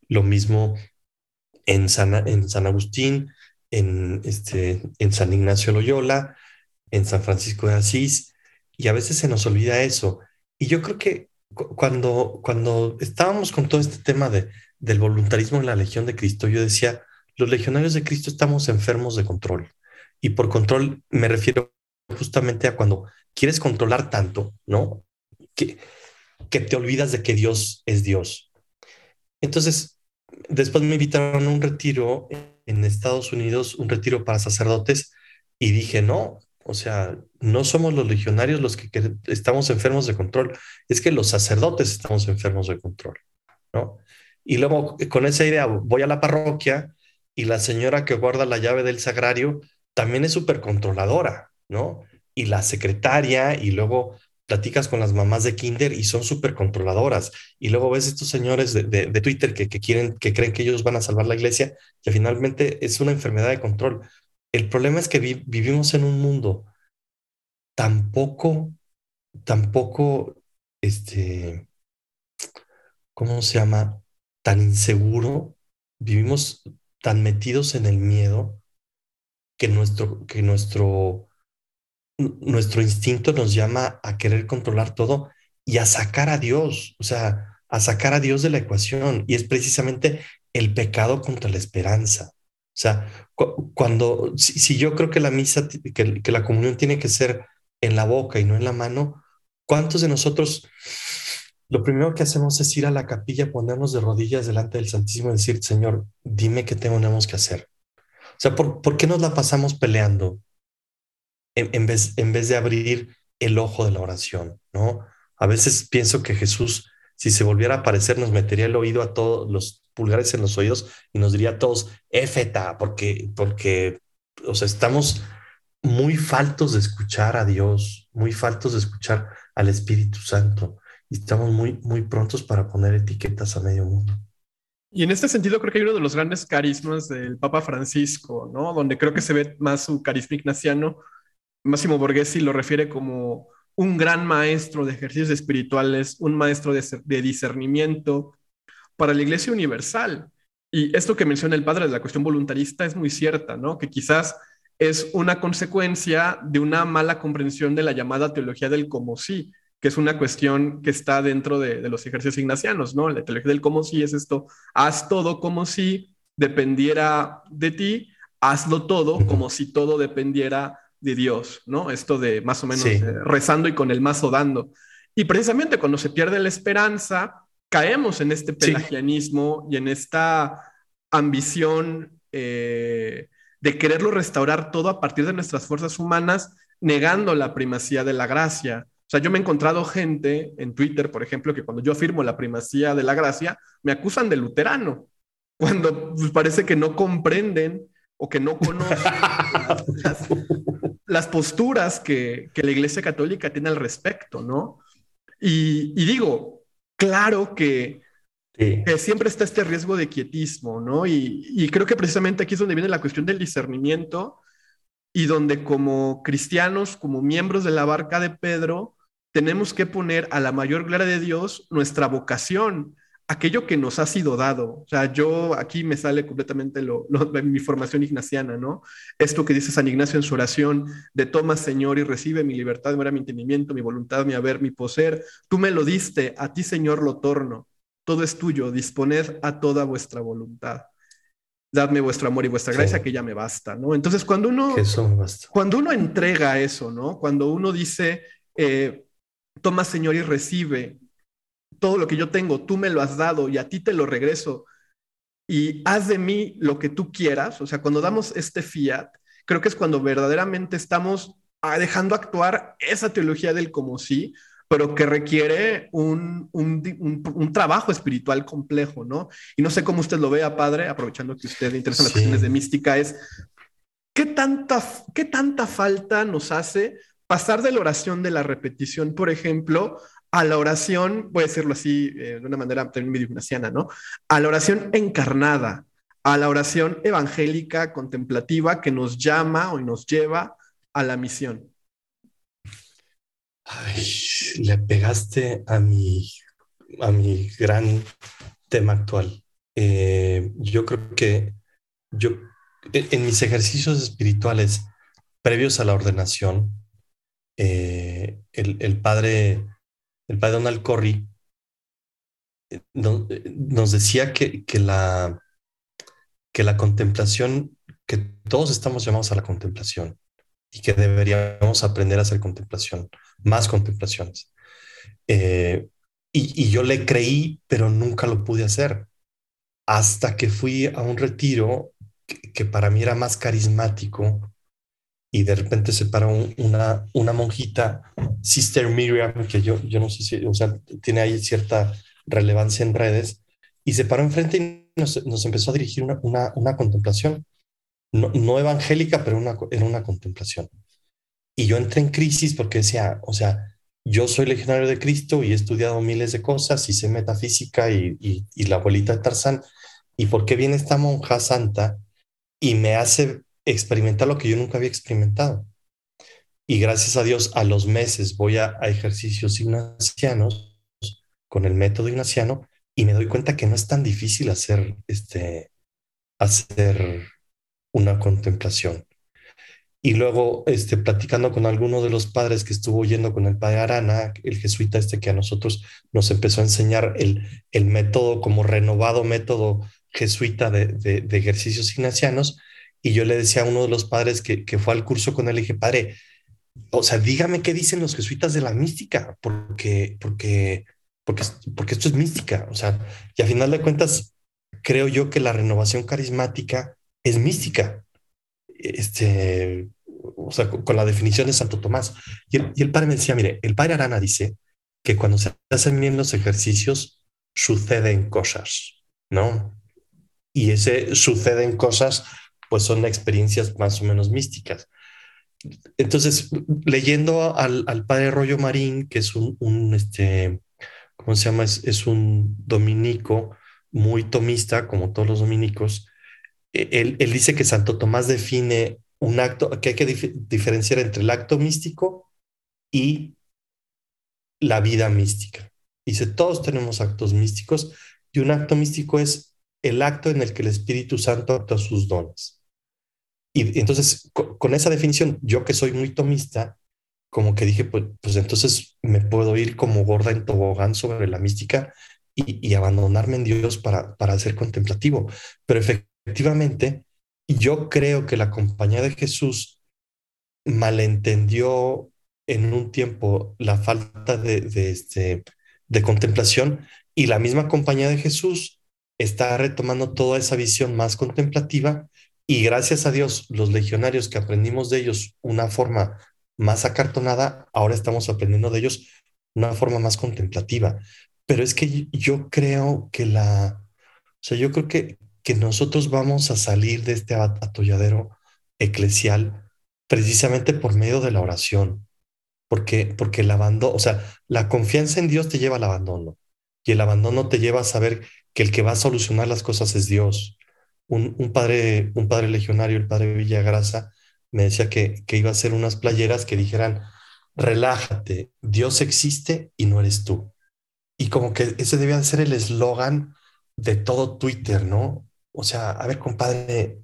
lo mismo en San, en San Agustín, en, este, en San Ignacio Loyola, en San Francisco de Asís, y a veces se nos olvida eso. Y yo creo que cuando, cuando estábamos con todo este tema de, del voluntarismo en la Legión de Cristo, yo decía, los legionarios de Cristo estamos enfermos de control. Y por control me refiero justamente a cuando quieres controlar tanto, ¿no? Que, que te olvidas de que Dios es Dios. Entonces, después me invitaron a un retiro en Estados Unidos, un retiro para sacerdotes, y dije, no, o sea, no somos los legionarios los que, estamos enfermos de control, es que los sacerdotes estamos enfermos de control, ¿no? Y luego con esa idea voy a la parroquia y la señora que guarda la llave del sagrario también es súper controladora, ¿no? Y la secretaria, y luego platicas con las mamás de Kinder y son súper controladoras. Y luego ves estos señores de, Twitter que, quieren, que creen que ellos van a salvar la iglesia, que finalmente es una enfermedad de control. El problema es que vivimos en un mundo tan poco, tan poco, este, ¿cómo se llama? Tan inseguro, vivimos tan metidos en el miedo que nuestro, que nuestro, nuestro instinto nos llama a querer controlar todo y a sacar a Dios, o sea, a sacar a Dios de la ecuación. Y es precisamente el pecado contra la esperanza. O sea, cuando, si, yo creo que la misa, que, la comunión tiene que ser en la boca y no en la mano, ¿cuántos de nosotros lo primero que hacemos es ir a la capilla, ponernos de rodillas delante del Santísimo y decir, Señor, dime qué tenemos que hacer? O sea, ¿por, ¿por qué nos la pasamos peleando en, vez, en vez de abrir el ojo de la oración? ¿no? A veces pienso que Jesús, si se volviera a aparecer, nos metería el oído a todos los pulgares en los oídos y nos diría a todos, éfeta, porque, porque, o sea, estamos muy faltos de escuchar a Dios, muy faltos de escuchar al Espíritu Santo y estamos muy, muy prontos para poner etiquetas a medio mundo. Y en este sentido creo que hay uno de los grandes carismas del Papa Francisco, ¿no? Donde creo que se ve más su carisma ignaciano. Máximo Borghesi lo refiere como un gran maestro de ejercicios espirituales, un maestro de, discernimiento para la Iglesia Universal. Y esto que menciona el padre de la cuestión voluntarista es muy cierta, ¿no? Que quizás es una consecuencia de una mala comprensión de la llamada teología del como sí, que es una cuestión que está dentro de, los ejercicios ignacianos, ¿no? La teología del como si es esto, haz todo como si dependiera de ti, hazlo todo como si todo dependiera de Dios, ¿no? Esto de más o menos eh, rezando y con el mazo dando. Y precisamente cuando se pierde la esperanza, caemos en este pelagianismo y en esta ambición eh, de quererlo restaurar todo a partir de nuestras fuerzas humanas, negando la primacía de la gracia. O sea, yo me he encontrado gente en Twitter, por ejemplo, que cuando yo afirmo la primacía de la gracia, me acusan de luterano, cuando pues, parece que no comprenden o que no conocen las, posturas que, la Iglesia Católica tiene al respecto, ¿no? Y, digo, claro que, siempre está este riesgo de quietismo, ¿no? Y, y creo que precisamente aquí es donde viene la cuestión del discernimiento y donde como cristianos, como miembros de la barca de Pedro, tenemos que poner a la mayor gloria de Dios nuestra vocación, aquello que nos ha sido dado. O sea, yo aquí me sale completamente lo, mi formación ignaciana, ¿no? Esto que dice San Ignacio en su oración, de toma, Señor, y recibe mi libertad, mi mi entendimiento, mi voluntad, mi haber, mi poseer. Tú me lo diste, a ti, Señor, lo torno. Todo es tuyo, disponed a toda vuestra voluntad. Dadme vuestro amor y vuestra gracia, que ya me basta, ¿no? Entonces, cuando uno, cuando uno entrega eso, ¿no? Cuando uno dice, eh, toma Señor y recibe todo lo que yo tengo, tú me lo has dado y a ti te lo regreso y haz de mí lo que tú quieras. O sea, cuando damos este fiat, creo que es cuando verdaderamente estamos ah, dejando actuar esa teología del como sí, pero que requiere un, un, trabajo espiritual complejo, ¿no? Y no sé cómo usted lo vea, padre, aprovechando que usted le interesan las cuestiones de mística, es ¿qué tanta, qué tanta falta nos hace pasar de la oración de la repetición, por ejemplo, a la oración, voy a decirlo así eh, de una manera también medio ignaciana, ¿no? A la oración encarnada, a la oración evangélica, contemplativa, que nos llama o nos lleva a la misión. Ay, le pegaste a mi, a mi gran tema actual. Eh, yo creo que yo, en mis ejercicios espirituales previos a la ordenación, eh, el, padre, el padre Donald Corry eh, nos decía que, la, que la contemplación, que todos estamos llamados a la contemplación y que deberíamos aprender a hacer contemplación, más contemplaciones. Eh, y, yo le creí, pero nunca lo pude hacer. Hasta que fui a un retiro que para mí era más carismático y de repente se para una, una monjita, Sister Miriam, que yo, yo no sé si, o sea, tiene ahí cierta relevancia en redes, y se paró enfrente y nos, empezó a dirigir una, una, una contemplación, no, no, evangélica, pero una, era una contemplación. Y yo entré en crisis porque decía, o sea, yo soy legionario de Cristo y he estudiado miles de cosas y sé metafísica y, y, y la abuelita de Tarzán, ¿y por qué viene esta monja santa y me hace experimentar lo que yo nunca había experimentado. Y gracias a Dios, a los meses voy a, ejercicios ignacianos con el método ignaciano y me doy cuenta que no es tan difícil hacer, este, hacer una contemplación. y luego este, platicando con alguno de los padres que estuvo yendo con el padre Arana, el jesuita este que a nosotros nos empezó a enseñar el, el método como renovado método jesuita de, de, ejercicios ignacianos, y yo le decía a uno de los padres que, que fue al curso con él, le dije, padre, o sea, dígame qué dicen los jesuitas de la mística, porque, porque, porque, porque esto es mística, o sea, y a final de cuentas, creo yo que la renovación carismática es mística, este, o sea, con la definición de Santo Tomás. Y el, padre me decía, mire, el padre Arana dice que cuando se hacen bien los ejercicios, suceden cosas, ¿no? Y ese suceden cosas, pues son experiencias más o menos místicas. Entonces, leyendo al, padre Rollo Marín, que es un, este, ¿cómo se llama? Es, es, un dominico muy tomista, como todos los dominicos. E, él, él dice que Santo Tomás define un acto, que hay que diferenciar entre el acto místico y la vida mística. Dice, todos tenemos actos místicos y un acto místico es el acto en el que el Espíritu Santo actúa sus dones. Y, entonces, con, esa definición, yo que soy muy tomista, como que dije, pues, pues entonces me puedo ir como gorda en tobogán sobre la mística y, y abandonarme en Dios para, para ser contemplativo. Pero efectivamente, yo creo que la compañía de Jesús malentendió en un tiempo la falta de, de, este, de contemplación y la misma compañía de Jesús está retomando toda esa visión más contemplativa y gracias a Dios los legionarios que aprendimos de ellos una forma más acartonada, ahora estamos aprendiendo de ellos una forma más contemplativa. Pero es que yo creo que la, o sea, yo creo que, que nosotros vamos a salir de este atolladero eclesial precisamente por medio de la oración, porque, porque el abandono, o sea, la confianza en Dios te lleva al abandono y el abandono te lleva a saber que el que va a solucionar las cosas es Dios. Un, un padre, un padre legionario, el padre Villagrasa, me decía que, que iba a hacer unas playeras que dijeran, relájate, Dios existe y no eres tú. Y como que ese debía ser el eslogan de todo Twitter, ¿no? O sea, a ver, compadre,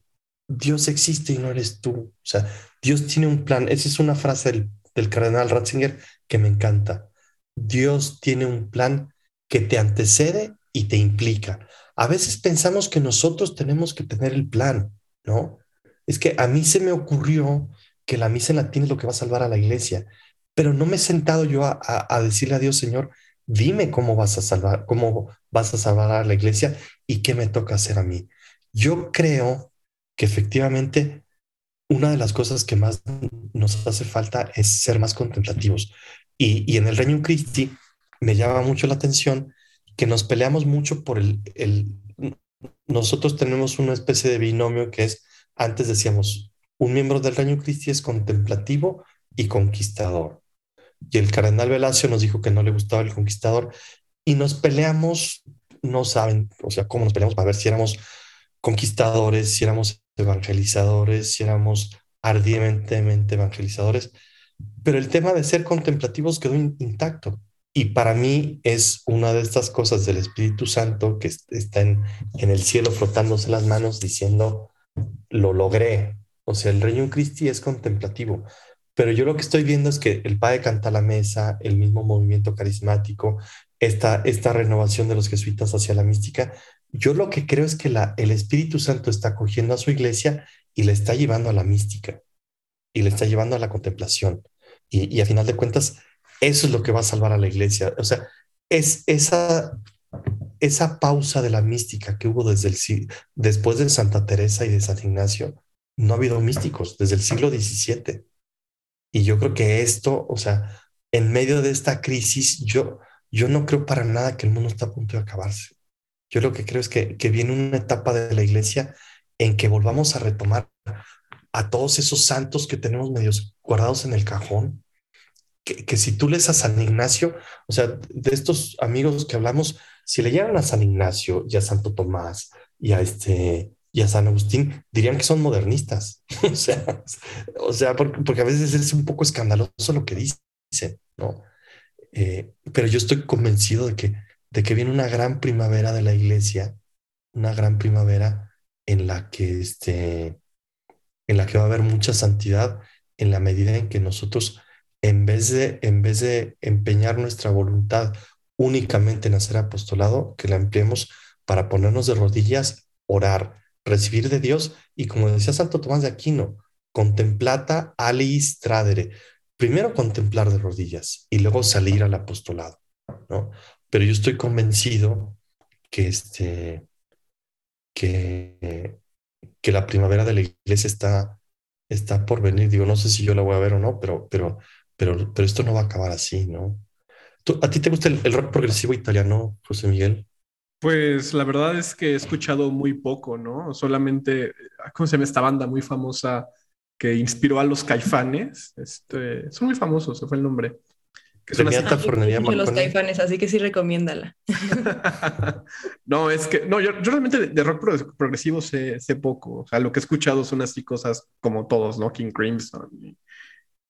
Dios existe y no eres tú. O sea, Dios tiene un plan. Esa es una frase del, cardenal Ratzinger que me encanta. Dios tiene un plan que te antecede y te implica. A veces pensamos que nosotros tenemos que tener el plan, ¿no? Es que a mí se me ocurrió que la misa en latín es lo que va a salvar a la iglesia, pero no me he sentado yo a, decirle a Dios, Señor, dime cómo vas a salvar, cómo vas a salvar a la iglesia y qué me toca hacer a mí. Yo creo que efectivamente una de las cosas que más nos hace falta es ser más contemplativos. Y, en el Reino Christi me llama mucho la atención que nos peleamos mucho por el, Nosotros tenemos una especie de binomio que es, antes decíamos, un miembro del Reino Christi es contemplativo y conquistador. Y el cardenal Velasco nos dijo que no le gustaba el conquistador y nos peleamos, no saben, o sea, cómo nos peleamos para ver si éramos conquistadores, si éramos evangelizadores, si éramos ardientemente evangelizadores, pero el tema de ser contemplativos quedó intacto. Y para mí es una de estas cosas del Espíritu Santo que está en, en el cielo frotándose las manos diciendo, lo logré. O sea, el Reino Cristi es contemplativo. Pero yo lo que estoy viendo es que el Padre canta la mesa, el mismo movimiento carismático, esta, esta renovación de los jesuitas hacia la mística, yo lo que creo es que la, el Espíritu Santo está cogiendo a su iglesia y le está llevando a la mística y le está llevando a la contemplación. Y, a final de cuentas, eso es lo que va a salvar a la iglesia. O sea, es esa, esa pausa de la mística que hubo desde el después de Santa Teresa y de San Ignacio, no ha habido místicos desde el siglo XVII. Y yo creo que esto, o sea, en medio de esta crisis, yo, yo no creo para nada que el mundo está a punto de acabarse. Yo lo que creo es que, viene una etapa de la iglesia en que volvamos a retomar a todos esos santos que tenemos medios guardados en el cajón, que, si tú lees a San Ignacio, o sea, de estos amigos que hablamos, si leyeran a San Ignacio y a Santo Tomás y a este y a San Agustín, dirían que son modernistas. o sea, o sea porque, a veces es un poco escandaloso lo que dicen, ¿no? Eh, pero yo estoy convencido de que de que viene una gran primavera de la iglesia, una gran primavera en la que este, en la que va a haber mucha santidad en la medida en que nosotros, en vez de, en vez de empeñar nuestra voluntad únicamente en hacer apostolado, que la empleemos para ponernos de rodillas, orar, recibir de Dios y como decía Santo Tomás de Aquino, contemplata alis tradere. Primero contemplar de rodillas y luego salir al apostolado, ¿no? Pero yo estoy convencido que este que, que la primavera de la iglesia está, está por venir. Digo, no sé si yo la voy a ver o no, pero, pero, pero, pero esto no va a acabar así, ¿no? ¿A ti te gusta el, rock progresivo italiano, José Miguel? Pues la verdad es que he escuchado muy poco, ¿no? Solamente, ¿cómo se llama esta banda muy famosa que inspiró a los caifanes? Este, son muy famosos, ese fue el nombre. Que son así, de los caifanes, así que sí recomiéndala. no, es que, no, yo, realmente de, rock progresivo sé, sé, poco. O sea, lo que he escuchado son así cosas como todos, ¿no? King Crimson y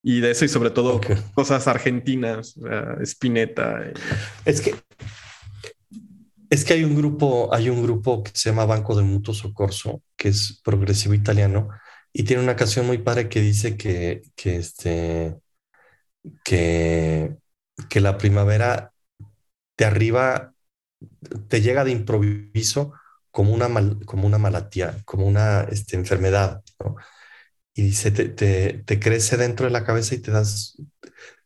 y de eso y sobre todo cosas argentinas, Spinetta. Es que es que hay un grupo, hay un grupo que se llama Banco de Mutuo Socorso, que es progresivo italiano, y tiene una canción muy padre que dice que, que este que, que la primavera te arriba, te llega de improviso como una, como una malatía, como una este, enfermedad, ¿no? Y dice, te, te, crece dentro de la cabeza y te das,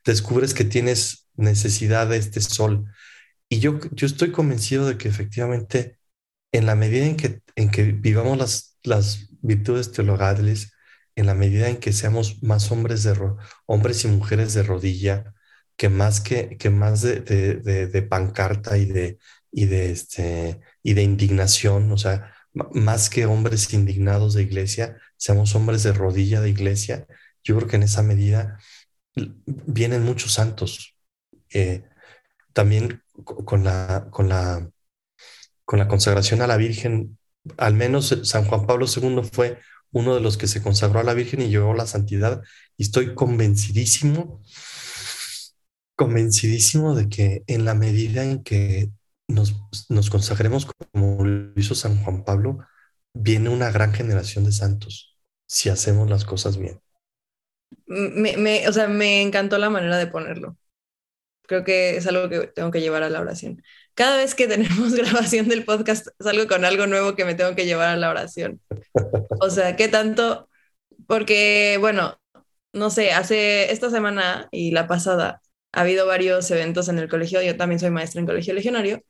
descubres que tienes necesidad de este sol. Y yo, yo estoy convencido de que efectivamente, en la medida en que, en que vivamos las, las virtudes teologales, en la medida en que seamos más hombres, de hombres y mujeres de rodilla, que más, que, que más de, de, de, pancarta y de, y, de este, y de indignación, o sea, más que hombres indignados de iglesia, seamos hombres de rodilla de iglesia. Yo creo que en esa medida vienen muchos santos. Eh, también con la, con, la, con la consagración a la Virgen, al menos San Juan Pablo II fue uno de los que se consagró a la Virgen y llevó la santidad. Y estoy convencidísimo, convencidísimo de que en la medida en que nos, nos consagremos como lo hizo San Juan Pablo, viene una gran generación de santos si hacemos las cosas bien. Me, o sea, me encantó la manera de ponerlo. Creo que es algo que tengo que llevar a la oración. Cada vez que tenemos grabación del podcast, salgo con algo nuevo que me tengo que llevar a la oración. O sea, ¿qué tanto? Porque, bueno, no sé, hace esta semana y la pasada ha habido varios eventos en el colegio. Yo también soy maestra en colegio legionario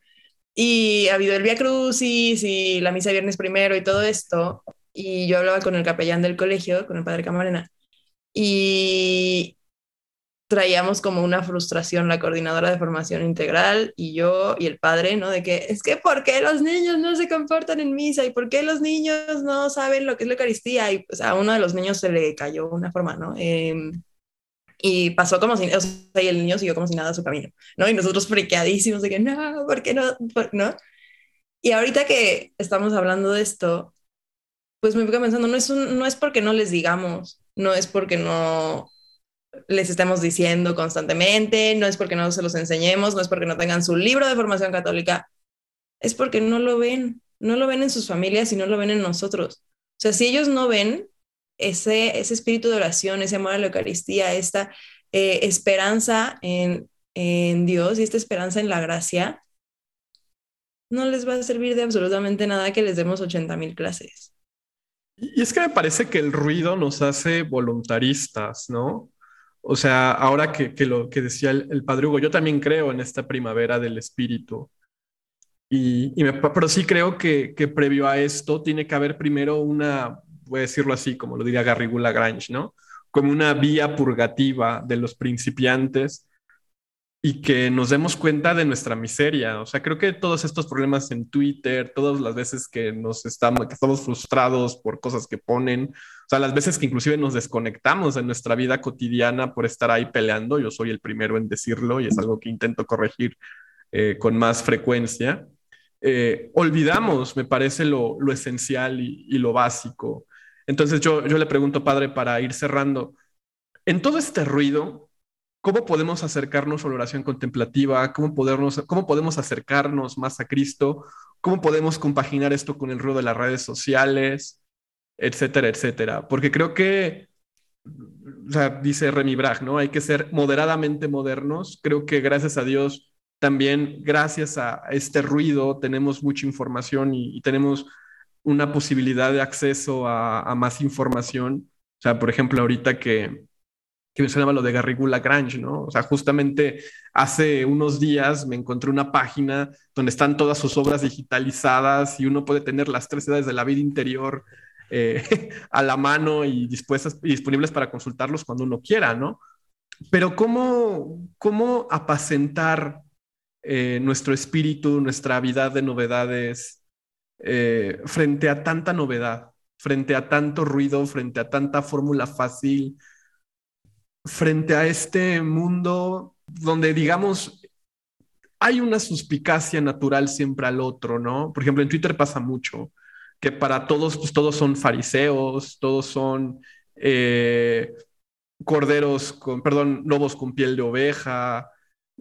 y ha habido el Via Crucis y la misa viernes primero y todo esto. Y yo hablaba con el capellán del colegio, con el padre Camarena, y traíamos como una frustración la coordinadora de formación integral y yo y el padre, ¿no? De que es que ¿por qué los niños no se comportan en misa? ¿Y por qué los niños no saben lo que es la Eucaristía? Y pues a uno de los niños se le cayó una forma, ¿no? Eh, y pasó como si, o y el niño siguió como si nada su camino, ¿no? Y nosotros friqueadísimos de que, no, ¿por qué no? ¿No? Y ahorita que estamos hablando de esto, pues me fico pensando, no es, no es porque no les digamos, no es porque no les estemos diciendo constantemente, no es porque no se los enseñemos, no es porque no tengan su libro de formación católica, es porque no lo ven, no lo ven en sus familias y no lo ven en nosotros. O sea, si ellos no ven ese, ese espíritu de oración, ese amor a la Eucaristía, esta eh, esperanza en, en Dios y esta esperanza en la gracia, no les va a servir de absolutamente nada que les demos 80 mil clases. Y es que me parece que el ruido nos hace voluntaristas, ¿no? O sea, ahora que, que lo que decía el, padre Hugo, yo también creo en esta primavera del espíritu. Y, y pero sí creo que, que, previo a esto tiene que haber primero una voy a decirlo así, como lo diría Garrigou Lagrange, ¿no? Como una vía purgativa de los principiantes y que nos demos cuenta de nuestra miseria. O sea, creo que todos estos problemas en Twitter, todas las veces que nos estamos, que estamos frustrados por cosas que ponen, o sea, las veces que inclusive nos desconectamos de nuestra vida cotidiana por estar ahí peleando, yo soy el primero en decirlo y es algo que intento corregir eh, con más frecuencia. Eh, olvidamos, me parece, lo, lo esencial y, y, lo básico. Entonces yo, yo le pregunto, padre, para ir cerrando, en todo este ruido, ¿cómo podemos acercarnos a la oración contemplativa? ¿Cómo, podernos, ¿Cómo podemos acercarnos más a Cristo? ¿Cómo podemos compaginar esto con el ruido de las redes sociales? etcétera, etcétera. Porque creo que, o sea, dice Remy Bragg, ¿no? Hay que ser moderadamente modernos. Creo que gracias a Dios, también gracias a este ruido, tenemos mucha información y, tenemos una posibilidad de acceso a, más información. O sea, por ejemplo, ahorita que, que mencionaba lo de Garrigula Lagrange, ¿no? O sea, justamente hace unos días me encontré una página donde están todas sus obras digitalizadas y uno puede tener las tres edades de la vida interior eh, a la mano y dispuestas disponibles para consultarlos cuando uno quiera, ¿no? Pero ¿cómo, cómo apacentar eh, nuestro espíritu, nuestra vida de novedades eh, frente a tanta novedad, frente a tanto ruido, frente a tanta fórmula fácil, frente a este mundo donde, digamos, hay una suspicacia natural siempre al otro, ¿no? Por ejemplo, en Twitter pasa mucho que para todos, pues todos son fariseos, todos son eh, corderos con, perdón, lobos con piel de oveja,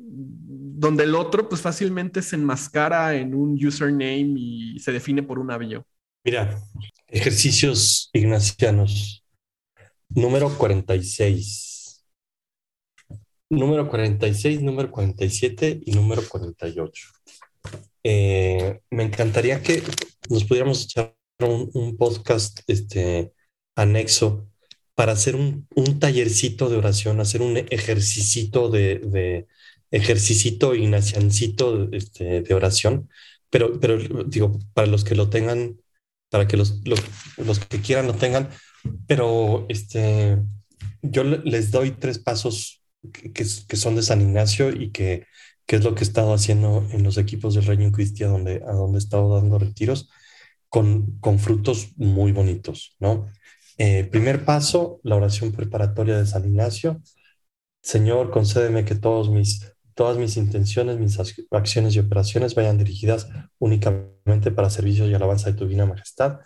donde el otro pues fácilmente se enmascara en un username y se define por un avión. Mira, ejercicios ignacianos. Número 46. Número 46, número 47 y número 48. Eh, me encantaría que nos pudiéramos echar un, podcast este, anexo para hacer un, un, tallercito de oración, hacer un ejercicito de, de ejercicito ignaciancito este, de oración, pero, pero digo, para los que lo tengan, para que los, los, que quieran lo tengan, pero este, yo les doy tres pasos que, que, son de San Ignacio y que, que, es lo que he estado haciendo en los equipos del Reino Cristiano donde, a donde he estado dando retiros con, con frutos muy bonitos, ¿no? Eh, primer paso, la oración preparatoria de San Ignacio. Señor, concédeme que todos mis, todas mis intenciones, mis acciones y operaciones vayan dirigidas únicamente para servicio y alabanza de tu divina majestad.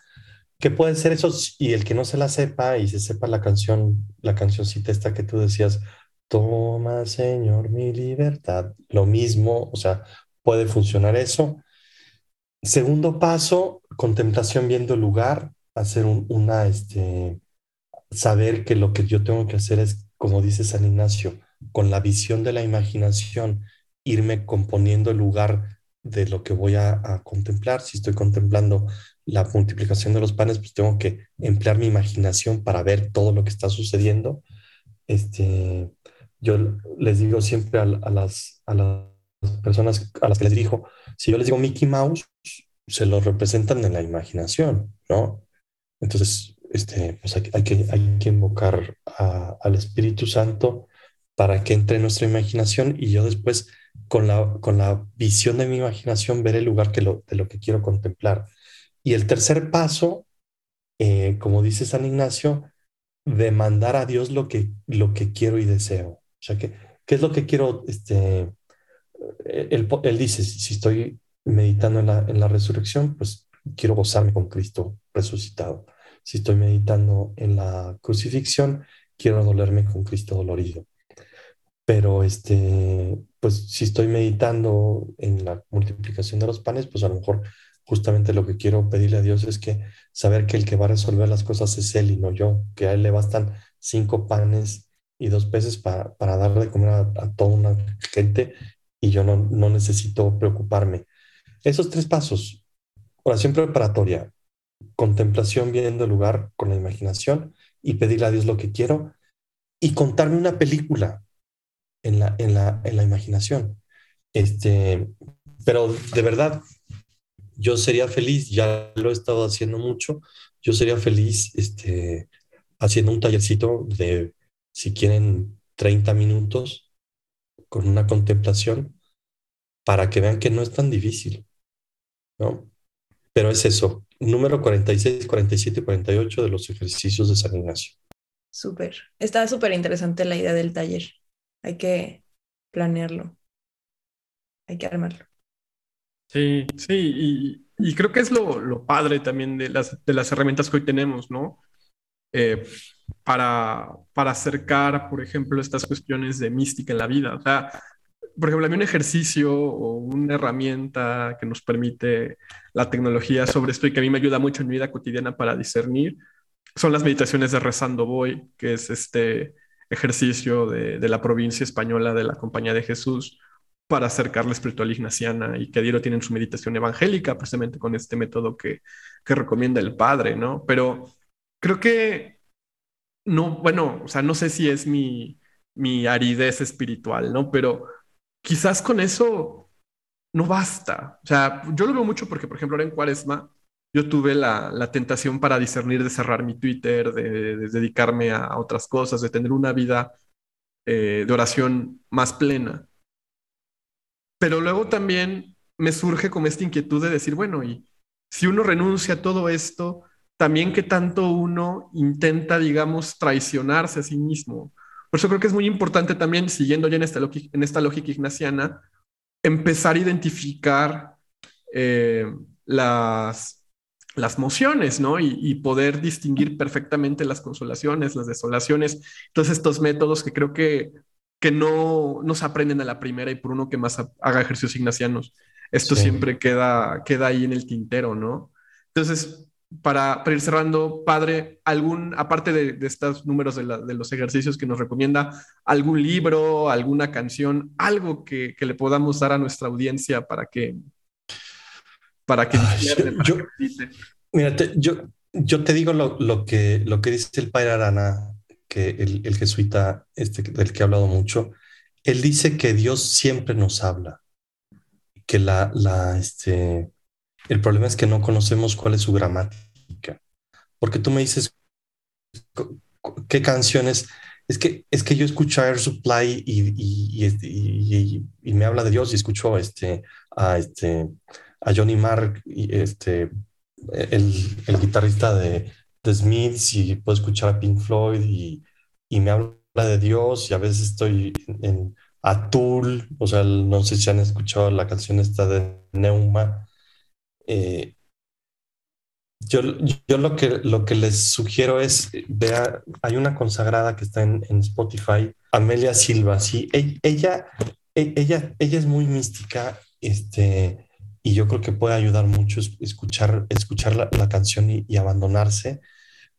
¿Qué puede ser eso? Y el que no se la sepa y se sepa la canción, la cancioncita esta que tú decías, toma, Señor, mi libertad. Lo mismo, o sea, puede funcionar eso. Segundo paso, contemplación viendo el lugar, hacer una, este, saber que lo que yo tengo que hacer es, como dice San Ignacio, con la visión de la imaginación, irme componiendo el lugar de lo que voy a, contemplar. Si estoy contemplando la multiplicación de los panes, pues tengo que emplear mi imaginación para ver todo lo que está sucediendo. Este, yo les digo siempre a, las, a las personas a las que les dirijo, si yo les digo Mickey Mouse, se lo representan en la imaginación, ¿no? Entonces, este, pues hay, que, hay que invocar al Espíritu Santo para que entre en nuestra imaginación y yo después, con la, con la visión de mi imaginación, ver el lugar que lo, de lo que quiero contemplar. Y el tercer paso, eh, como dice San Ignacio, demandar a Dios lo que, lo que quiero y deseo. O sea, que, ¿qué es lo que quiero? Este, él, él dice, si estoy meditando en la, en la resurrección, pues quiero gozarme con Cristo resucitado. Si estoy meditando en la crucifixión, quiero dolerme con Cristo dolorido. Pero este, pues si estoy meditando en la multiplicación de los panes, pues a lo mejor justamente lo que quiero pedirle a Dios es que saber que el que va a resolver las cosas es Él y no yo, que a Él le bastan cinco panes y dos peces para, para darle de comer a, a, toda una gente y yo no, no necesito preocuparme. Esos tres pasos, oración preparatoria, contemplación viendo el lugar con la imaginación y pedirle a Dios lo que quiero y contarme una película en la, en la, en la imaginación. Este, pero de verdad, yo sería feliz, ya lo he estado haciendo mucho, yo sería feliz este, haciendo un tallercito de, si quieren, 30 minutos con una contemplación para que vean que no es tan difícil. ¿no? Pero es eso, número 46, 47 y 48 de los ejercicios de San Ignacio. Súper. Está súper interesante la idea del taller. Hay que planearlo. Hay que armarlo. Sí, sí, y, creo que es lo, padre también de las, de las herramientas que hoy tenemos, ¿no? Eh, para, para acercar, por ejemplo, estas cuestiones de mística en la vida. O sea, por ejemplo, a mí un ejercicio o una herramienta que nos permite la tecnología sobre esto y que a mí me ayuda mucho en mi vida cotidiana para discernir son las meditaciones de Rezando Voy, que es este ejercicio de, la provincia española de la Compañía de Jesús para acercar la espiritual ignaciana y que Diero tienen su meditación evangélica precisamente con este método que, que recomienda el padre, ¿no? Pero creo que no, bueno, o sea, no sé si es mi, mi aridez espiritual, ¿no? Pero quizás con eso no basta. O sea, yo lo veo mucho porque, por ejemplo, ahora en Cuaresma, yo tuve la, la, tentación para discernir de cerrar mi Twitter, de, de dedicarme a, otras cosas, de tener una vida eh, de oración más plena. Pero luego también me surge como esta inquietud de decir, bueno, y si uno renuncia a todo esto, también que tanto uno intenta, digamos, traicionarse a sí mismo. Por eso creo que es muy importante también, siguiendo ya en esta, en esta lógica ignaciana, empezar a identificar eh, las, las mociones, ¿no? Y, poder distinguir perfectamente las consolaciones, las desolaciones, todos estos métodos que creo que, que no, no se aprenden a la primera y por uno que más haga ejercicios ignacianos, esto siempre queda, queda ahí en el tintero, ¿no? Entonces, para, ir cerrando, padre, algún, aparte de, estos números de, los ejercicios que nos recomienda, algún libro, alguna canción, algo que, que le podamos dar a nuestra audiencia para que, para que... yo, mira, yo, yo te digo lo, lo, que, lo que dice el padre Arana, que el, el jesuita este, del que he hablado mucho, él dice que Dios siempre nos habla, que la, la, este, el problema es que no conocemos cuál es su gramática, porque tú me dices qué canciones, es que, es que yo escucho Air Supply y, y, y, me habla de Dios y escucho este, a, este, a Johnny Marr este, el, el guitarrista de, de Smiths y puedo escuchar a Pink Floyd y, y me habla de Dios y a veces estoy en, Atul, o sea, no sé si han escuchado la canción esta de Neuma. Eh, yo, yo lo, que, lo que les sugiero es, vea, hay una consagrada que está en, en Spotify, Amelia Silva, sí, e, ella, e, ella, ella es muy mística, este, y yo creo que puede ayudar mucho escuchar, escuchar la, la canción y, y, abandonarse.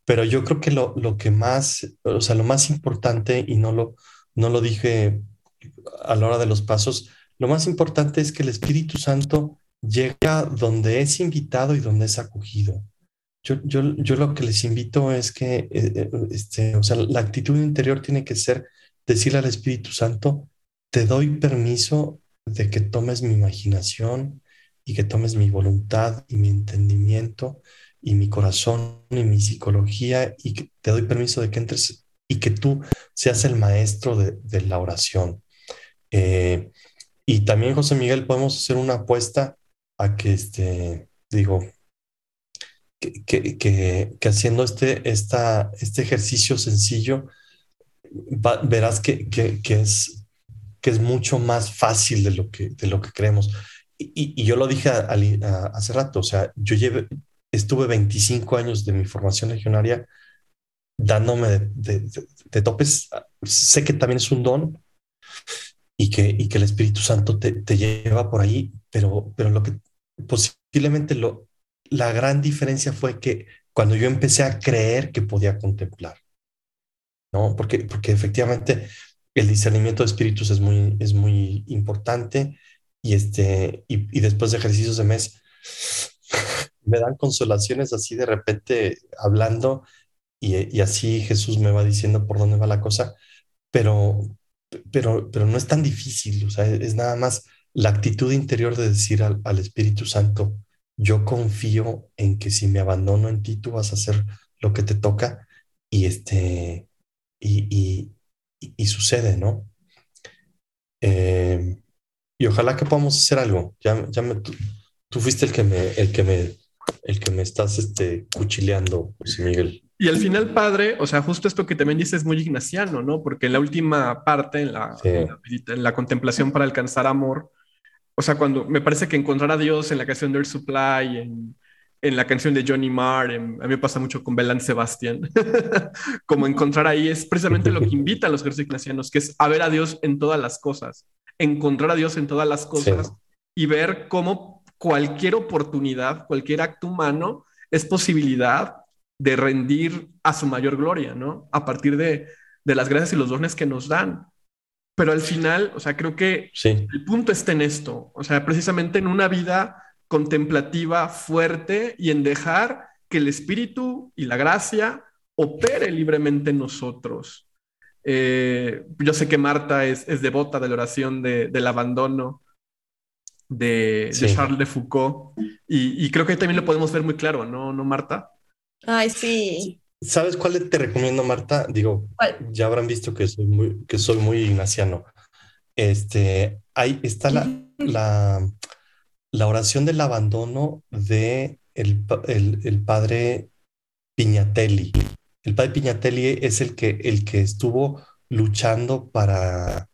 Pero yo creo que lo, lo, que más, o sea, lo más importante, y no lo, no lo dije a la hora de los pasos, lo más importante es que el Espíritu Santo llega donde es invitado y donde es acogido. Yo, yo, yo lo que les invito es que, eh, eh, este, o sea, la actitud interior tiene que ser decirle al Espíritu Santo, te doy permiso de que tomes mi imaginación y que tomes mi voluntad y mi entendimiento y mi corazón y mi psicología y que te doy permiso de que entres y que tú seas el maestro de, la oración. Eh, y también, José Miguel, podemos hacer una apuesta a que, este, digo, que, que, haciendo este, este ejercicio sencillo, verás que, es, que es mucho más fácil de lo que, de lo que creemos. Y, y yo lo dije hace rato, o sea, yo llevé, estuve 25 años de mi formación legionaria dándome de, de, topes. Sé que también es un don y que, y que el Espíritu Santo te, te, lleva por ahí, pero, pero lo que posiblemente lo, la gran diferencia fue que cuando yo empecé a creer que podía contemplar, ¿no? Porque, porque efectivamente el discernimiento de espíritus es muy, es muy importante y, este, y, y después de ejercicios de mes me dan consolaciones así de repente hablando y, y, así Jesús me va diciendo por dónde va la cosa, pero, pero, pero no es tan difícil, o sea, es nada más la actitud interior de decir al, al Espíritu Santo, yo confío en que si me abandono en ti, tú vas a hacer lo que te toca y este, y, y, y sucede, ¿no? Eh, y ojalá que podamos hacer algo. Ya, ya me, tú, tú, fuiste el que me, el que me, el que me estás este, cuchileando, José Miguel. Y al final, padre, o sea, justo esto que también dices es muy ignaciano, ¿no? Porque en la última parte, en la, sí. en, la, en la, contemplación para alcanzar amor, o sea, cuando me parece que encontrar a Dios en la canción de Air Supply, en, en la canción de Johnny Marr, en, a mí me pasa mucho con Belán Sebastián, como encontrar ahí es precisamente lo que invitan los ejercicios ignacianos, que es a ver a Dios en todas las cosas, encontrar a Dios en todas las cosas sí. y ver cómo cualquier oportunidad, cualquier acto humano es posibilidad de rendir a su mayor gloria, ¿no? A partir de, de las gracias y los dones que nos dan. Pero al final, o sea, creo que el punto está en esto, o sea, precisamente en una vida contemplativa fuerte y en dejar que el Espíritu y la gracia opere libremente en nosotros. Eh, yo sé que Marta es, devota de la oración del abandono de, Charles de Foucault y, creo que también lo podemos ver muy claro, ¿no, ¿No Marta? Ay, sí. ¿Sabes cuál te recomiendo, Marta? Digo, ya habrán visto que soy muy, que soy muy ignaciano. Este, ahí está la, la, la oración del abandono de el, el, padre Piñatelli. El padre Piñatelli es el que, el que estuvo luchando para,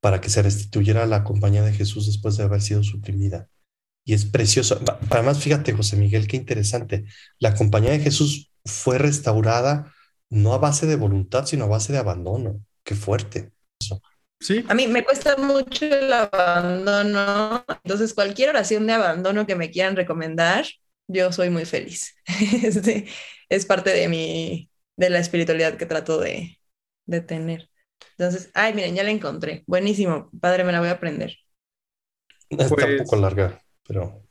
para que se restituyera la compañía de Jesús después de haber sido suprimida. Y es precioso. Además, fíjate, José Miguel, qué interesante. La compañía de Jesús fue restaurada no a base de voluntad, sino a base de abandono. Qué fuerte. Eso. Sí. A mí me cuesta mucho el abandono. Entonces, cualquier oración de abandono que me quieran recomendar, yo soy muy feliz. Este, es parte de mi, de la espiritualidad que trato de, de tener. Entonces, ay, miren, ya la encontré. Buenísimo. Padre, me la voy a aprender. Está un pues poco larga, pero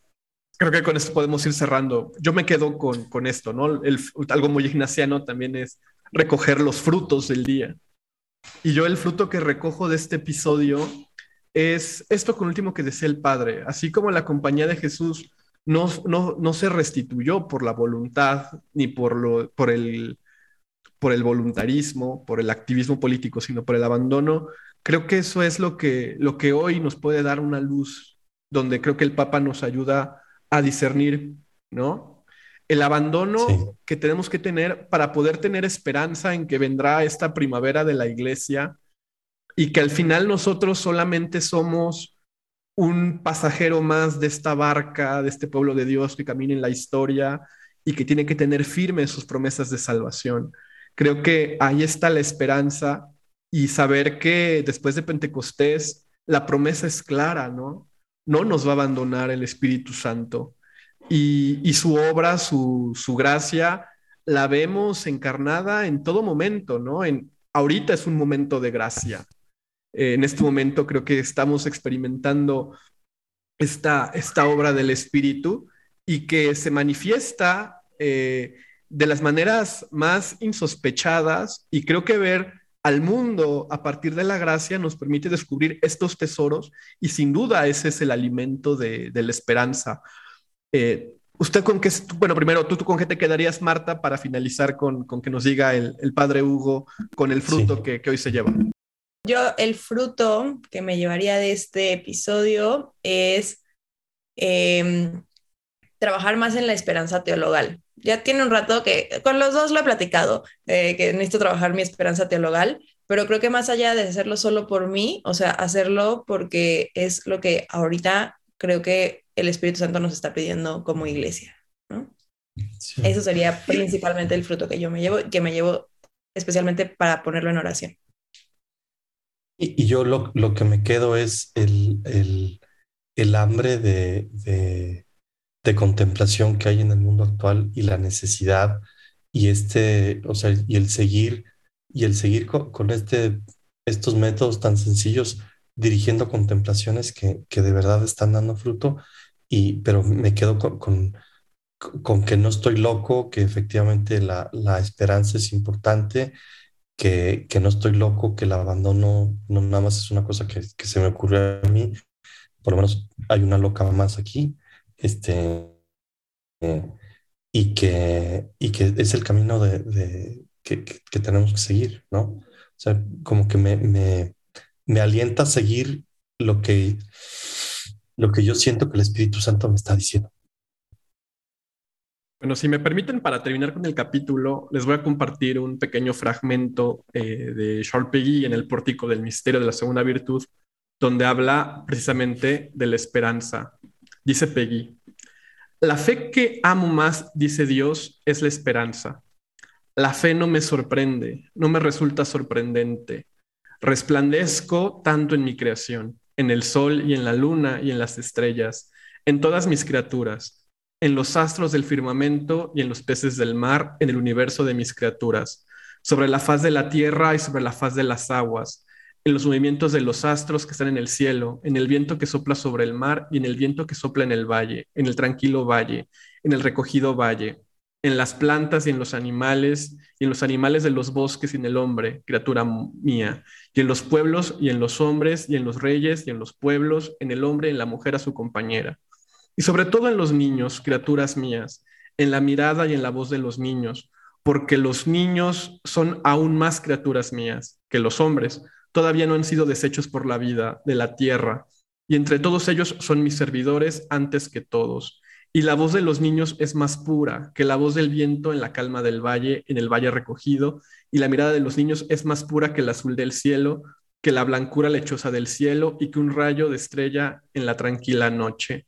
creo que con esto podemos ir cerrando. Yo me quedo con, con esto, ¿no? El, algo muy ignaciano también es recoger los frutos del día. Y yo el fruto que recojo de este episodio es esto con último que decía el Padre. Así como la compañía de Jesús no, no, no se restituyó por la voluntad ni por, lo, por, el, por el voluntarismo, por el activismo político, sino por el abandono, creo que eso es lo que, lo que hoy nos puede dar una luz, donde creo que el Papa nos ayuda a discernir, ¿no? El abandono que tenemos que tener para poder tener esperanza en que vendrá esta primavera de la iglesia y que al final nosotros solamente somos un pasajero más de esta barca, de este pueblo de Dios que camina en la historia y que tiene que tener firmes sus promesas de salvación. Creo que ahí está la esperanza y saber que después de Pentecostés la promesa es clara, ¿no? no nos va a abandonar el Espíritu Santo. Y, su obra, su, gracia, la vemos encarnada en todo momento, ¿no? En, ahorita es un momento de gracia. Eh, en este momento creo que estamos experimentando esta, esta obra del Espíritu y que se manifiesta eh, de las maneras más insospechadas y creo que ver al mundo a partir de la gracia nos permite descubrir estos tesoros y sin duda ese es el alimento de, la esperanza. Eh, ¿Usted con qué, bueno, primero, ¿tú, con qué te quedarías, Marta, para finalizar con, que nos diga el, padre Hugo con el fruto que, hoy se lleva? Yo, el fruto que me llevaría de este episodio es em, trabajar más en la esperanza teologal ya tiene un rato que con los dos lo he platicado, eh, que necesito trabajar mi esperanza teologal, pero creo que más allá de hacerlo solo por mí, o sea, hacerlo porque es lo que ahorita creo que el Espíritu Santo nos está pidiendo como iglesia, ¿no? Eso sería principalmente el fruto que yo me llevo, que me llevo especialmente para ponerlo en oración. Y, yo lo, lo, que me quedo es el, el, el hambre de, de de contemplación que hay en el mundo actual y la necesidad y este, o sea, y el seguir y el seguir con, este, estos métodos tan sencillos dirigiendo contemplaciones que, que, de verdad están dando fruto y pero me quedo con, con, que no estoy loco, que efectivamente la, la esperanza es importante, que, que, no estoy loco, que el abandono no nada más es una cosa que, que se me ocurrió a mí, por lo menos hay una loca más aquí, este, y, que, y que es el camino de, que, que, tenemos que seguir, ¿no? O sea, como que me, me, me, alienta a seguir lo que, lo que yo siento que el Espíritu Santo me está diciendo. Bueno, si me permiten, para terminar con el capítulo, les voy a compartir un pequeño fragmento eh, de Charles Peggy en el pórtico del misterio de la segunda virtud, donde habla precisamente de la esperanza. Dice Peggy, la fe que amo más, dice Dios, es la esperanza. La fe no me sorprende, no me resulta sorprendente. Resplandezco tanto en mi creación, en el sol y en la luna y en las estrellas, en todas mis criaturas. en los astros del firmamento y en los peces del mar, en el universo de mis criaturas, sobre la faz de la tierra y sobre la faz de las aguas, en los movimientos de los astros que están en el cielo, en el viento que sopla sobre el mar y en el viento que sopla en el valle, en el tranquilo valle, en el recogido valle, en las plantas y en los animales, y en los animales de los bosques y en el hombre, criatura mía, y en los pueblos y en los hombres, y en los reyes y en los pueblos, en el hombre y en la mujer a su compañera, y sobre todo en los niños, criaturas mías, en la mirada y en la voz de los niños, porque los niños son aún más criaturas mías que los hombres, todavía no han sido deshechos por la vida de la tierra, y entre todos ellos son mis servidores antes que todos. Y la voz de los niños es más pura que la voz del viento en la calma del valle, en el valle recogido, y la mirada de los niños es más pura que el azul del cielo, que la blancura lechosa del cielo y que un rayo de estrella en la tranquila noche.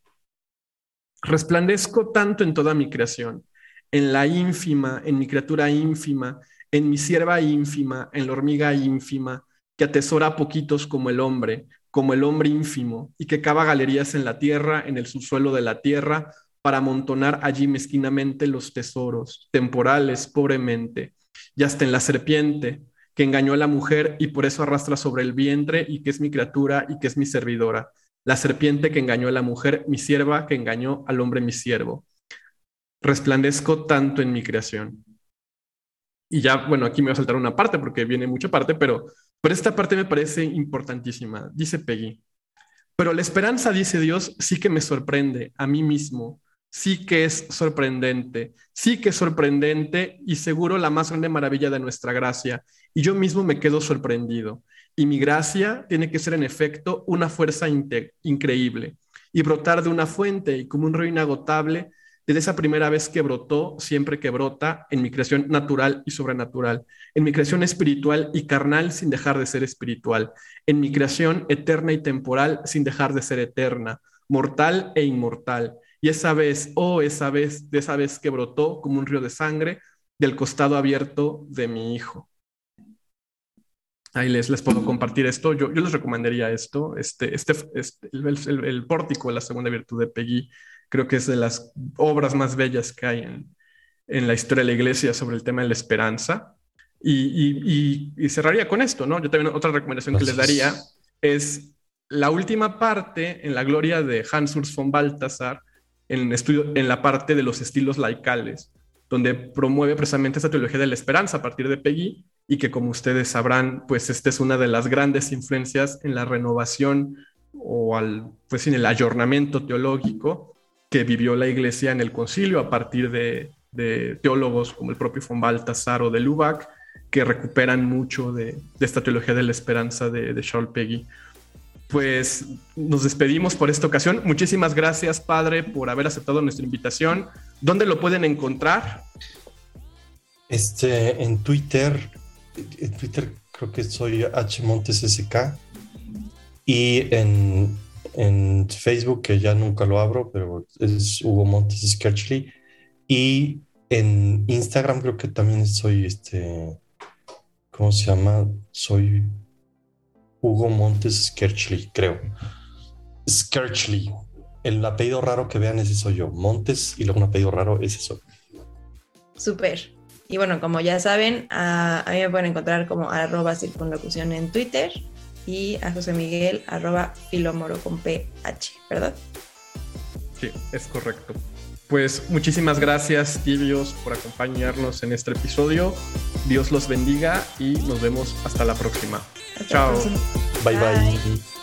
Resplandezco tanto en toda mi creación, en la ínfima, en mi criatura ínfima, en mi sierva ínfima, en la hormiga ínfima, que atesora poquitos como el hombre, como el hombre ínfimo, y que cava galerías en la tierra, en el subsuelo de la tierra, para amontonar allí mezquinamente los tesoros, temporales, pobremente, y hasta en la serpiente, que engañó a la mujer y por eso arrastra sobre el vientre, y que es mi criatura y que es mi servidora. La serpiente que engañó a la mujer, mi sierva, que engañó al hombre, mi siervo. Resplandezco tanto en mi creación. Y ya, bueno, aquí me voy a saltar una parte porque viene mucha parte, pero pero esta parte me parece importantísima. Dice Peggy. Pero la esperanza, dice Dios, sí que me sorprende a mí mismo. Sí que es sorprendente. Sí que es sorprendente y seguro la más grande maravilla de nuestra gracia. Y yo mismo me quedo sorprendido. Y mi gracia tiene que ser en efecto una fuerza increíble y brotar de una fuente y como un río inagotable desde esa primera vez que brotó, siempre que brota, en mi creación natural y sobrenatural, en mi creación espiritual y carnal sin dejar de ser espiritual, en mi creación eterna y temporal sin dejar de ser eterna, mortal e inmortal. Y esa vez, oh, esa vez, de esa vez que brotó como un río de sangre del costado abierto de mi hijo. Ahí les, les puedo compartir esto. Yo, yo les recomendaría esto. Este, este, este el, el, pórtico de la segunda virtud de Peggy creo que es de las obras más bellas que hay en, en la historia de la iglesia sobre el tema de la esperanza. Y, y, cerraría con esto, ¿no? Yo también otra recomendación que les daría es la última parte en la gloria de Hans Urs von Balthasar, en, estudio, en la parte de los estilos laicales, donde promueve precisamente esta teología de la esperanza a partir de Peggy y que como ustedes sabrán, pues esta es una de las grandes influencias en la renovación o al, pues en el ayornamiento teológico que vivió la iglesia en el concilio a partir de, teólogos como el propio von Baltasar o de Lubac, que recuperan mucho de, esta teología de la esperanza de, Charles Peggy. Pues nos despedimos por esta ocasión. Muchísimas gracias, padre, por haber aceptado nuestra invitación. ¿Dónde lo pueden encontrar? Este, en Twitter, en Twitter creo que soy H Montes SK y en en Facebook, que ya nunca lo abro, pero es Hugo Montes Sketchly. Y en Instagram creo que también soy este, ¿cómo se llama? Soy Hugo Montes Sketchly, creo. Sketchly. El apellido raro que vean ese soy yo. Montes y luego un apellido raro ese soy. Súper. Y bueno, como ya saben, a, a, mí me pueden encontrar como arroba circunlocución en Twitter y a José Miguel arroba filomoro con PH, ¿verdad? Sí, es correcto. Pues muchísimas gracias, tibios, por acompañarnos en este episodio. Dios los bendiga y nos vemos hasta la próxima. Chao. bye. bye.